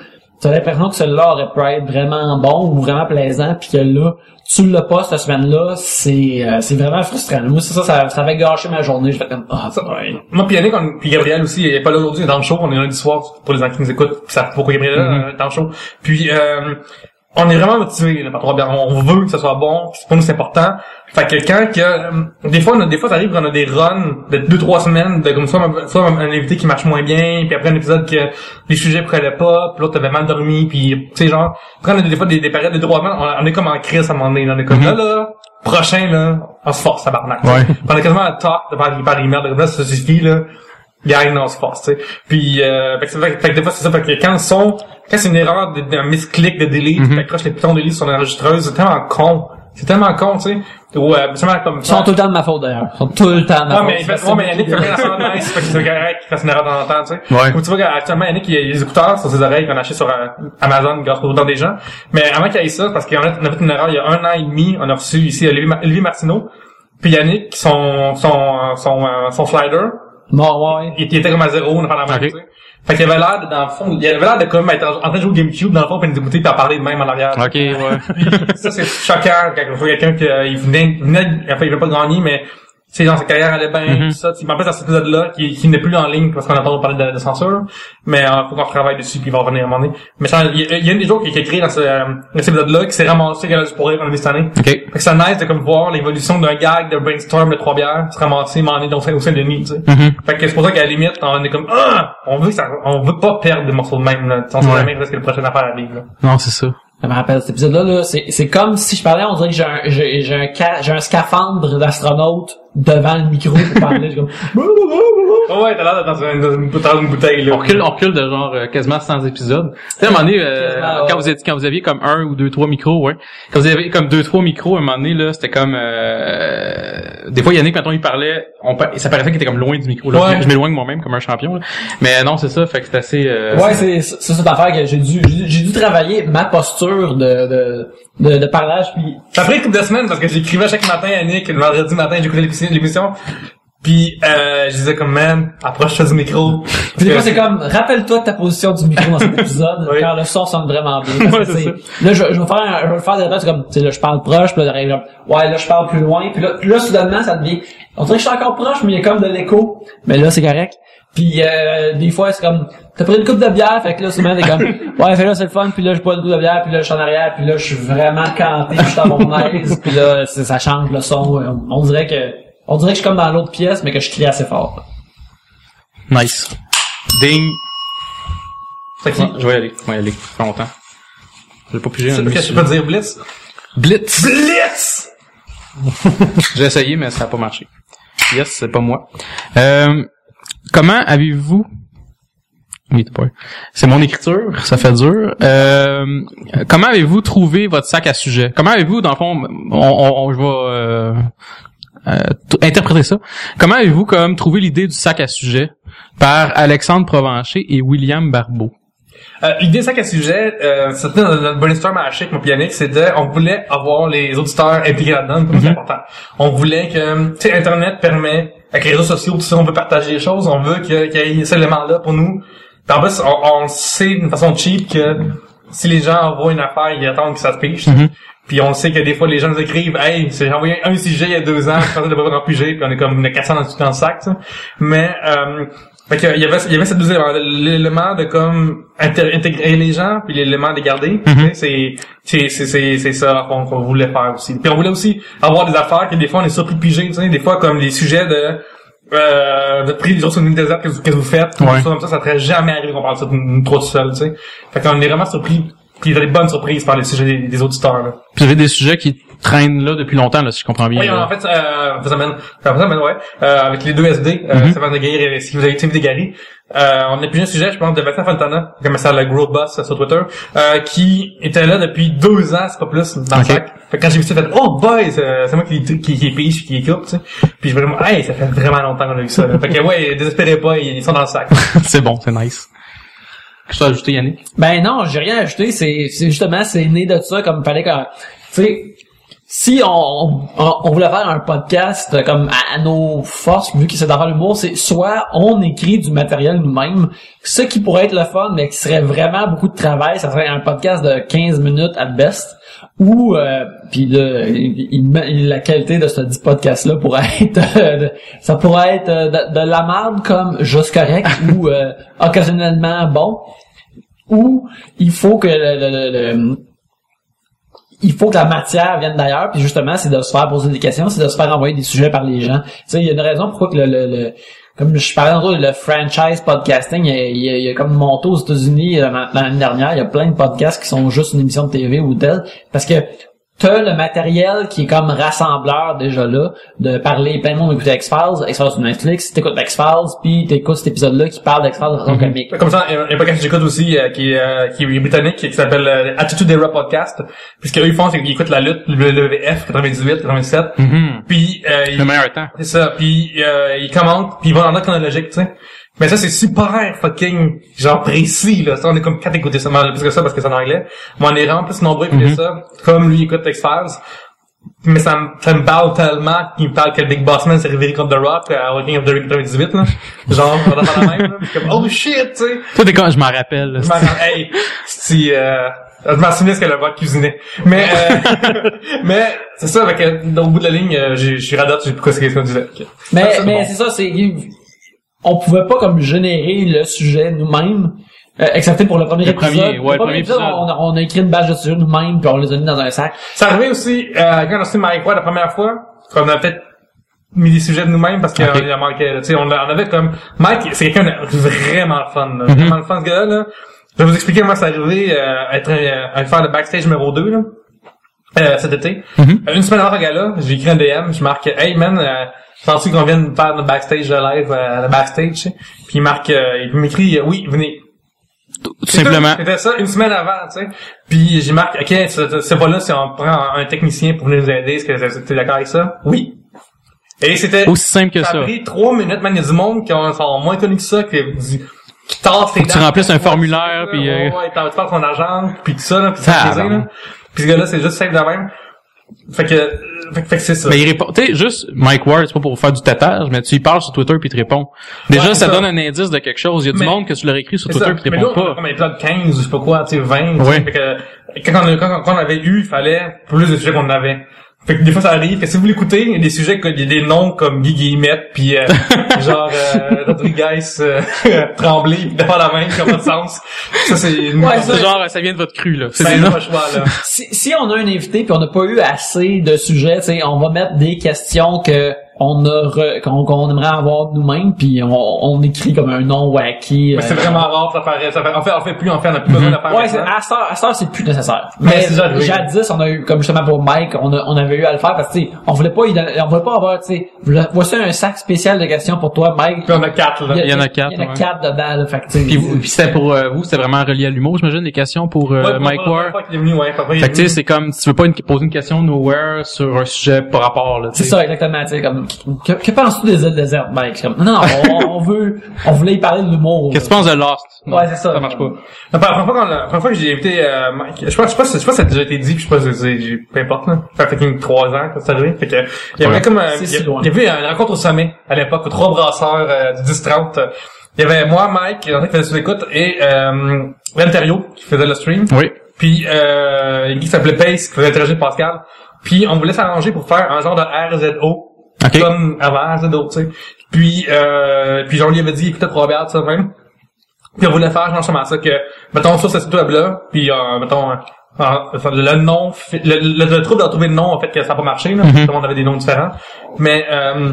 t'as l'impression que celui-là aurait pu être vraiment bon ou vraiment plaisant, puis que là, tu l'as pas cette semaine-là, c'est euh, c'est vraiment frustrant. Moi, c'est ça, ça, ça avait gâché ma journée. Je fais comme, ah, ouais. Moi, puis Yannick, on- puis Gabriel aussi, il est pas là aujourd'hui, il est dans le show, on est lundi soir, pour les gens qui nous écoutent, ça pourquoi Gabriel est là, Mhm. euh, dans le show. Puis, euh, on est vraiment motivés, là, par trois bières. On veut que ce soit bon, puis pour nous, c'est important. Fait que quand que, euh, des fois, on a, des fois, ça arrive qu'on a des runs de deux, trois semaines, de comme soit, un- soit un invité qui marche moins bien, puis après un épisode que les sujets prenaient pas, puis l'autre avait mal dormi, puis, tu sais, genre, après, on a des fois des, des périodes de trois semaines, on, on est comme en crise à un moment donné, là. on est comme, là, là, prochain, là, on se force, tabarnak. Ouais. On est quasiment à talk de par, par email, de comme là, ça suffit, là. Gang, non, se force, tu sais. Puis, euh, fait c'est que- fait que des fois, c'est ça, fait que quand ils sont, quand c'est une erreur d'un misclick de delete, Mhm. tu accroches les de delete sur l'enregistreuse, c'est tellement con. C'est tellement con, tu sais. Ou, euh, comme, Ils sont tout le temps de ma faute d'ailleurs. Ils sont tout le temps de ma Ouais, faute. mais, il fait, ouais, mais Yannick fait bien la nice, fait que c'est correct qu'il fasse une erreur de temps en temps, tu sais. Ouais. Ou tu vois qu'actuellement, Yannick, il a les écouteurs sur ses oreilles qu'on a acheté sur euh, Amazon grâce au temps des gens. Mais avant qu'il y ait ça, parce qu'on a, on a fait une erreur il y a un an et demi, on a reçu ici Olivier, Olivier Martineau, puis Yannick, son, son, son, euh, son slider, Bon, ouais. il, il était comme à zéro, on a fait la même, Ok. tu sais. Fait qu'il avait l'air, de- dans le fond, il avait l'air de comme être en train de jouer au GameCube, dans le fond, puis nous écouter, puis à parler de même en arrière. Ok, ouais. Puis ça, c'est choquant quand on voit quelqu'un qui euh, il venait, il venait, enfin, il veut pas gagner, mais sais, dans sa carrière allait bien, Mhm. tout ça. tu sais, En plus, dans cet épisode-là, qui, qui n'est plus en ligne parce qu'on a pas parlé de, de censure, mais euh, faut qu'on travaille dessus puis il va revenir à un moment donné. Mais ça, il y, a- il y a une des jours qui, qui est créé dans, ce, euh, dans cet épisode-là qui s'est ramassé qu'elle a du pourrir qu'on a vu cette année. Ok. Fait que c'est nice de comme voir l'évolution d'un gag de brainstorm de trois bières se ramasser, m'en est donc au sein de nuit, tu sais. Mhm. Fait que c'est pour ça qu'à la limite, on est comme, ah, on veut que ça, on veut pas perdre des morceaux de même, là. On sait Ouais. jamais ce que le prochain affaire arrive, là. Non, c'est ça. Je me rappelle cet épisode-là, là, c'est, c'est comme si je parlais, on dirait que j'ai un, j'ai, j'ai un, un scaphandre d'astronaute devant le micro pour parler. J'ai comme, Oh ouais, t'as l'air d'être dans une, dans une, dans une bouteille, là. On recule, on recule de genre euh, quasiment 100 épisodes. Tu sais, à un moment donné, euh, quand ouais. vous étiez, quand vous aviez comme un ou deux, trois micros, ouais. Quand vous aviez comme deux, trois micros, à un moment donné, là, c'était comme, euh, des fois, Yannick, quand on y parlait, on, ça paraissait qu'il était comme loin du micro, là. Ouais. Je, je m'éloigne moi-même comme un champion, là. Mais non, c'est ça, fait que c'est assez, euh, ouais, c'est, c'est cette affaire que j'ai dû, j'ai, dû travailler ma posture de, de, de, de parlage puis Ça a pris une couple de semaines parce que j'écrivais chaque matin à Nick, le vendredi matin, j'écoutais l'émission. Puis euh, je disais comme man, approche-toi du micro. Puis des fois, c'est comme, rappelle-toi de ta position du micro dans cet épisode, Oui. quand le son sonne vraiment bien. Parce que, Ouais, là, je, je vais faire, un- je vais le faire des c'est comme, tu sais, là, je parle proche, puis là, j'arrive ouais, là, je parle plus loin, puis là, là, soudainement, ça devient, on dirait que je suis encore proche, mais il y a comme de l'écho. Mais là, c'est correct. Puis, euh, des fois, c'est comme, t'as pris une coupe de bière, fait que là, souvent, t'es comme, ouais, fait là, c'est le fun, puis là, je bois une coupe de bière, puis là, je suis en arrière, puis là, je suis vraiment canté, puis je suis à mon aise, puis là, ça change le son. On dirait que, on dirait que je suis comme dans l'autre pièce, mais que je crie assez fort. nice. Ding. C'est qui? Ouais, je vais y aller, je vais y aller. Ça fait longtemps. J'ai pas pigé un C'est que je peux dire Blitz? Blitz. Blitz! J'ai essayé, mais ça a pas marché. Yes, c'est pas moi. Euh, comment avez-vous... C'est mon écriture, ça fait dur. Euh, comment avez-vous trouvé votre sac à sujet? Comment avez-vous, dans le fond, on, on, on- je vais euh, interpréter ça. Comment avez-vous comme trouvé l'idée du sac à sujet par Alexandre Provencher et William Barbeau? Euh, L'idée, c'est qu'un sujet, euh, c'était dans notre brainstorm à Chic, mon pianiste, c'était, on voulait avoir les auditeurs impliqués là-dedans, c'est important. On voulait que, tu sais, Internet permet, avec les réseaux sociaux, tout ça, on veut partager les choses, on veut que- qu'il y ait cet élément-là pour nous. Puis en plus, on, on sait d'une façon cheap que si les gens envoient une affaire, ils attendent que ça se piche. Puis on sait que des fois, les gens nous écrivent, hey, j'ai envoyé un sujet il y a deux ans, je pensais de pas vraiment piger, puis on est comme on est 400 dans, dans le sac. Mais, euh, fait que, il y avait, il y avait ces deux éléments. L'élément de comme intégrer les gens, puis l'élément de garder. tu sais, C'est, c'est, c'est, c'est, ça qu'on, voulait faire aussi. Puis on voulait aussi avoir des affaires que des fois on est surpris de piger, tu sais, des fois comme les sujets de euh, votre prix des sur une désert que vous, que vous faites, Ouais. tout ça, comme ça, ça serait jamais arrivé qu'on parle de ça nous trois tout seuls, tu sais. Fait qu'on est vraiment surpris, puis il y a des bonnes surprises par les sujets des, des auditeurs, là. Puis vous avez des sujets qui traînent là depuis longtemps, là, si je comprends bien. Oui, en fait, euh, vous amène, ça vous amène, ouais, euh, avec les deux SD, euh, Mhm. Stéphane de Guerre et si vous avez été Gary, euh, on a plusieurs sujets, je pense, de Vincent Fontana, comme ça, le Growth Boss euh, sur Twitter, euh, qui était là depuis deux ans, c'est pas plus, dans le sac. Fait que quand j'ai vu ça, j'ai fait, oh boy, c'est moi qui, qui, qui pige, qui écoute, tu sais. Puis je vraiment, hey, ça fait vraiment longtemps qu'on a vu ça, là. Fait que ouais, désespérez pas, ils sont dans le sac. c'est bon, c'est nice. Je t'ai ajouté Yannick? Ben non, j'ai rien ajouté. C'est, c'est justement, c'est né de ça, comme fallait que, tu sais, si on, on, on voulait faire un podcast euh, comme à, nos forces, vu que c'est d'avoir l'humour, c'est soit on écrit du matériel nous-mêmes, ce qui pourrait être le fun, mais qui serait vraiment beaucoup de travail, ça serait un podcast de 15 minutes at best, ou euh, puis la qualité de ce dit podcast là pourrait être euh, ça pourrait être euh, de, de la merde comme juste correct ou euh, occasionnellement bon ou il faut que le- le- le- il faut que la matière vienne d'ailleurs, puis justement, c'est de se faire poser des questions, c'est de se faire envoyer des sujets par les gens. Tu sais, il y a une raison pourquoi que le, le, le- comme je parlais tantôt, le franchise podcasting, il y a, a- a comme monté aux États-Unis euh, l'année dernière, il y a plein de podcasts qui sont juste une émission de TV ou tel, parce que t'as le matériel qui est comme rassembleur déjà là, de parler, plein de monde écoute X-Files, X-Files sur Netflix, t'écoutes X-Files, puis t'écoutes cet épisode-là qui parle d'X-Files de façon comique. Comme ça, il y a un podcast que j'écoute aussi euh, qui, est, euh, qui est britannique qui s'appelle euh, Attitude Era Podcast. Puis ce qu'eux ils font, c'est qu'ils écoutent la lutte, le WWF 98, 97. Mhm. Puis euh, ils- Le meilleur temps. c'est ça. Puis euh, ils commentent, puis ils vont dans l'ordre chronologique, tu sais. Mais ça, c'est super fucking, genre, précis, là. Ça, on est comme quatre écouter ça, mais plus que ça, parce que c'est en anglais. Mais on est vraiment plus nombreux écouter Mhm. ça, comme lui écoute X-Files. Mais ça, me- ça me parle tellement qu'il me parle que Big Boss Man s'est révélé contre The Rock à Walking of the Ring 98, là. Genre, on va la même, là. Puis comme, oh shit, tu sais. Toi, t'es quand je m'en rappelle. là. Je hey, si, euh, je m'en souviens ce que le Rock cuisinait. Mais, euh, mais, c'est ça, avec, au bout de la ligne, euh, je suis radote, j'ai plus quoi ce qu'on disait. Mais, Ça, c'est mais bon. c'est ça, c'est on pouvait pas comme générer le sujet nous-mêmes. Euh, excepté pour le premier Le épisode. premier, ouais, le premier épisode. On, a, on a écrit une bâche de sujets nous-mêmes puis on les a mis dans un sac. Ça arrivait aussi, euh, quand on a reçu Mike Ward la première fois, qu'on a peut-être mis des sujets de nous-mêmes parce qu'il Ok. y a manqué, tu sais, on, on avait comme, Mike, c'est quelqu'un de vraiment fun, là. Vraiment le fun, ce gars-là, là. Je vais vous expliquer comment c'est arrivé, euh, à être, euh, à faire le backstage numéro 2, là. Euh, cet été. Mhm. Euh, Une semaine avant le gala, j'ai écrit un DM, je marque Hey man, euh, penses-tu qu'on vienne faire notre backstage de live euh, le backstage? Puis il marque euh, il m'écrit euh, oui, venez. Tout simplement. C'était ça une semaine avant, tu sais. Puis j'ai marqué OK, c'est pas là si on prend un, technicien pour venir nous aider, est-ce que t'es d'accord avec ça? Oui. Et c'était Aussi simple que ça ça. a pris trois minutes, man, il y a du monde qui ont- sont moins connus que ça, qui, qui tassent que tu remplisses un formulaire, puis, Ouais, euh, ouais, t'en- tu ton argent, puis tout ça, là, puis ça là. Puis ce gars-là, c'est juste simple de même. Fait que, fait, fait que c'est ça. Mais il répond, tu sais, juste Mike Ward, c'est pas pour faire du tatage, mais tu y parles sur Twitter puis il te répond. Déjà, Ouais, ça, donne un indice de quelque chose. Il y a du Mais- monde que tu leur écris sur Twitter ça. puis il te répond pas. comme épisode 15, je sais pas quoi, tu sais, 20, tu sais. Ouais. Fait que, quand on, quand, quand on avait eu, il fallait plus de sujets qu'on avait. Fait que des fois, ça arrive que si vous l'écoutez, il y a des sujets, que- il y a des noms comme Guy Guillemette, puis euh, genre euh, Rodriguez euh, Tremblay, pis pas la a pas de sens. Ça, c'est... Ouais, C'est genre, ça vient de votre cru, là. C'est c'est pas choix, là. Si, si on a un invité puis on n'a pas eu assez de sujets, tu sais, on va mettre des questions que on a re- qu'on qu'on aimerait avoir nous-mêmes puis on, on écrit comme un nom wacky. Mais c'est euh, vraiment rare, ça fait, ça fait, en fait, on fait plus, en fait, on a plus besoin de faire Ouais, c'est, maintenant. à heure, c'est plus nécessaire. Mais jadis, on a eu, comme justement pour Mike, on, a- on avait eu à le faire parce que, on voulait pas, on voulait pas avoir, tu sais, voici un sac spécial de questions pour toi, Mike. Puis on a quatre, là. Il y en a quatre, Il y en a ouais. quatre dedans, là, fait Puis, vous- puis c'était pour euh, vous, c'était vraiment relié à l'humour, j'imagine, les questions pour euh, Ouais, Mike ouais, est Fait que tu sais, c'est comme, si tu veux pas une- poser une question nowhere sur un sujet par rapport, là, c'est ça, exactement, tu sais, comme, que, que penses-tu des îles désertes, Mike? Comme, Non, non, on, on veut, on voulait y parler de l'humour. Qu'est-ce que tu penses de Lost? Ouais, c'est ça. Ça marche pas. La première fois, qu'on l'a- première fois que j'ai invité euh, Mike, je pense, je sais pas, si- je sais pas si ça a déjà été dit, puis je sais pas si c'est, j'ai- peu importe, là. Ça fait fucking trois ans que c'est arrivé. Fait que, il y avait Ouais. comme, euh, il y a- si loin. il y avait une rencontre au sommet, à l'époque, aux trois brasseurs, euh, du 10-30. euh, Il y avait moi, Mike, qui faisait sous l'écoute, et, euh, Renterio, qui faisait le stream. Oui. Puis, euh, il y a qui s'appelait Pace, qui faisait interagir Pascal. Puis, on voulait s'arranger pour faire un genre de RZO. Comme avant RZO, tu sais. Puis, euh, puis, on lui avait dit, écoutez, trois bières, ça même. Puis, on voulait faire, genre, justement ça, que, mettons, sur ce site web-là, puis, euh, mettons, euh, euh, le nom, le, le, le trouble de trouver le nom, en fait, que ça n'a pas marché, là. Tout le monde avait des noms différents. Mais, euh,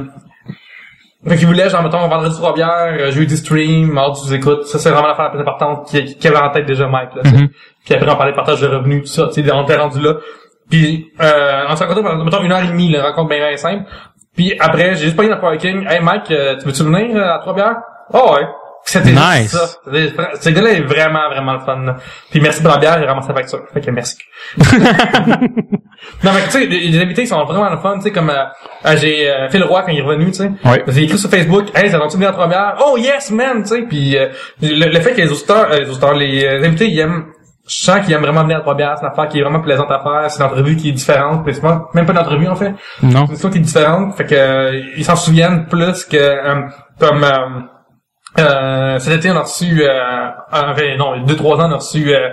fait qu'il voulait, genre, mettons, vendredi trois bières, euh, jeudi stream, mardi tu écoutes. Ça, c'est vraiment l'affaire la plus importante qui, qui avait en tête déjà Mike, là. Mhm. Puis après, on parlait de partage de revenus, tout ça, tu sais, on était rendu là. Puis, euh, on s'est rencontrés pendant, mettons, une heure et demie, la rencontre bien, bien simple. Puis après, j'ai juste pas eu dans le parking. Hey, Mike, euh, tu veux-tu venir euh, à trois bières? Oh, ouais. C'était Nice. ça. Ce gars-là est vraiment, vraiment le fun. là. Puis merci pour la bière, j'ai ramassé la facture. Fait que merci. non, mais tu sais, les, les invités sont vraiment le fun, tu sais, comme euh, euh, j'ai euh, Phil Roy quand il est revenu, tu sais. Ouais. J'ai écrit sur Facebook, hey, ça va-tu venir à trois bières? Oh yes, man, tu sais. Puis euh, le, le fait que les auditeurs, euh, les auditeurs, les invités, ils aiment je sens qu'ils aiment vraiment venir à trois bières, c'est une affaire qui est vraiment plaisante à faire, c'est une entrevue qui est différente, pas, même pas une entrevue en fait, Non. c'est une histoire qui est différente, fait que euh, ils s'en souviennent plus que euh, comme euh, euh, cet été on a reçu euh, enfin, non, deux trois ans on a reçu euh,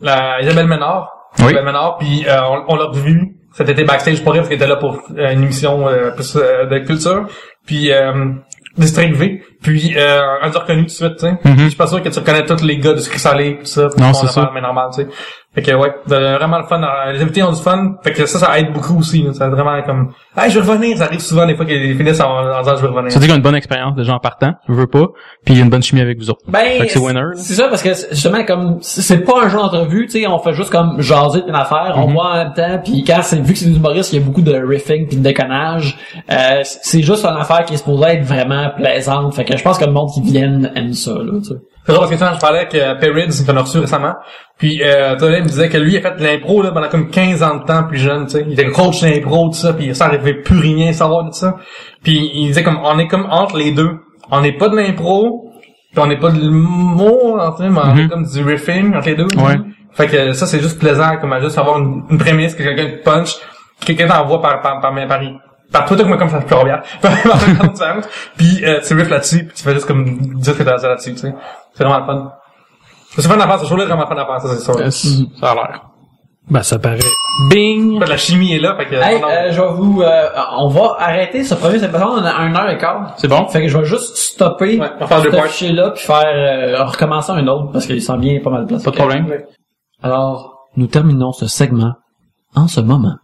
la Isabelle Ménard, Oui. Isabelle Ménard, puis euh, on, on l'a revu cet été backstage pour elle parce qu'elle était là pour euh, une émission euh, plus euh, de culture, puis euh, District V, puis euh, on l'a reconnu tout de suite, tu sais. Mhm. Je suis pas sûr que tu reconnais tous les gars de sucré salé, tout ça. Non, c'est ça. Mais normal, tu sais. Fait que ouais, vraiment le fun. Euh, Les invités ont du fun. Fait que ça, ça aide beaucoup aussi. là. Ça aide vraiment comme, hey, je veux revenir. Ça arrive souvent des fois qu'ils finissent en, en disant je veux revenir. Ça dit qu'il y a une bonne expérience déjà en partant, je veux pas, puis il y a une bonne chimie avec vous autres. Ben, Fait que c'est winner. c'est ça parce que justement comme c'est pas un jeu d'entrevue, tu sais, on fait juste comme jaser une affaire, on Mhm. voit en même temps, puis quand c'est vu que c'est des humoristes, il y a beaucoup de riffing puis de déconnage, euh, c'est juste une affaire qui est supposée être vraiment plaisante. Fait que je pense que le monde qui vient aime ça là, tu sais. C'est drôle parce que je parlais avec Perrids, qu'on a reçu récemment, puis euh, Tony me disait que lui, il a fait de l'impro là, pendant comme 15 ans de temps plus jeune, tu sais. Il était coach d'impro, tout ça, puis ça n'arrivait plus rien à savoir de ça. Puis il disait comme, on est comme entre les deux. On n'est pas de l'impro, puis on n'est pas de l'humour, en fait, mais on Mhm. est comme du riffing entre les deux. Ouais. Fait que ça, c'est juste plaisant, comme à juste avoir une, une prémisse, que quelqu'un te punch, que quelqu'un t'envoie par, par, par, par, par Twitter, comme, comme ça, plus bien. Puis, euh, tu riffes là-dessus, puis tu fais juste comme dire que t'as là-dessus, tu sais. C'est vraiment le fun. C'est fun à faire, ce show-là est vraiment fun à faire, ça, c'est sûr. Ça a l'air. Ben, ça paraît. Bing! La chimie est là, fait que... Hey, euh, je vais vous, euh, on va arrêter ce premier épisode, on a un heure et quart. C'est bon? Fait que je vais juste stopper Ouais, on va faire deux parts. fichier-là puis faire euh, recommencer un autre parce qu'il s'en vient pas mal de place. Pas de problème. Alors, nous terminons ce segment en ce moment.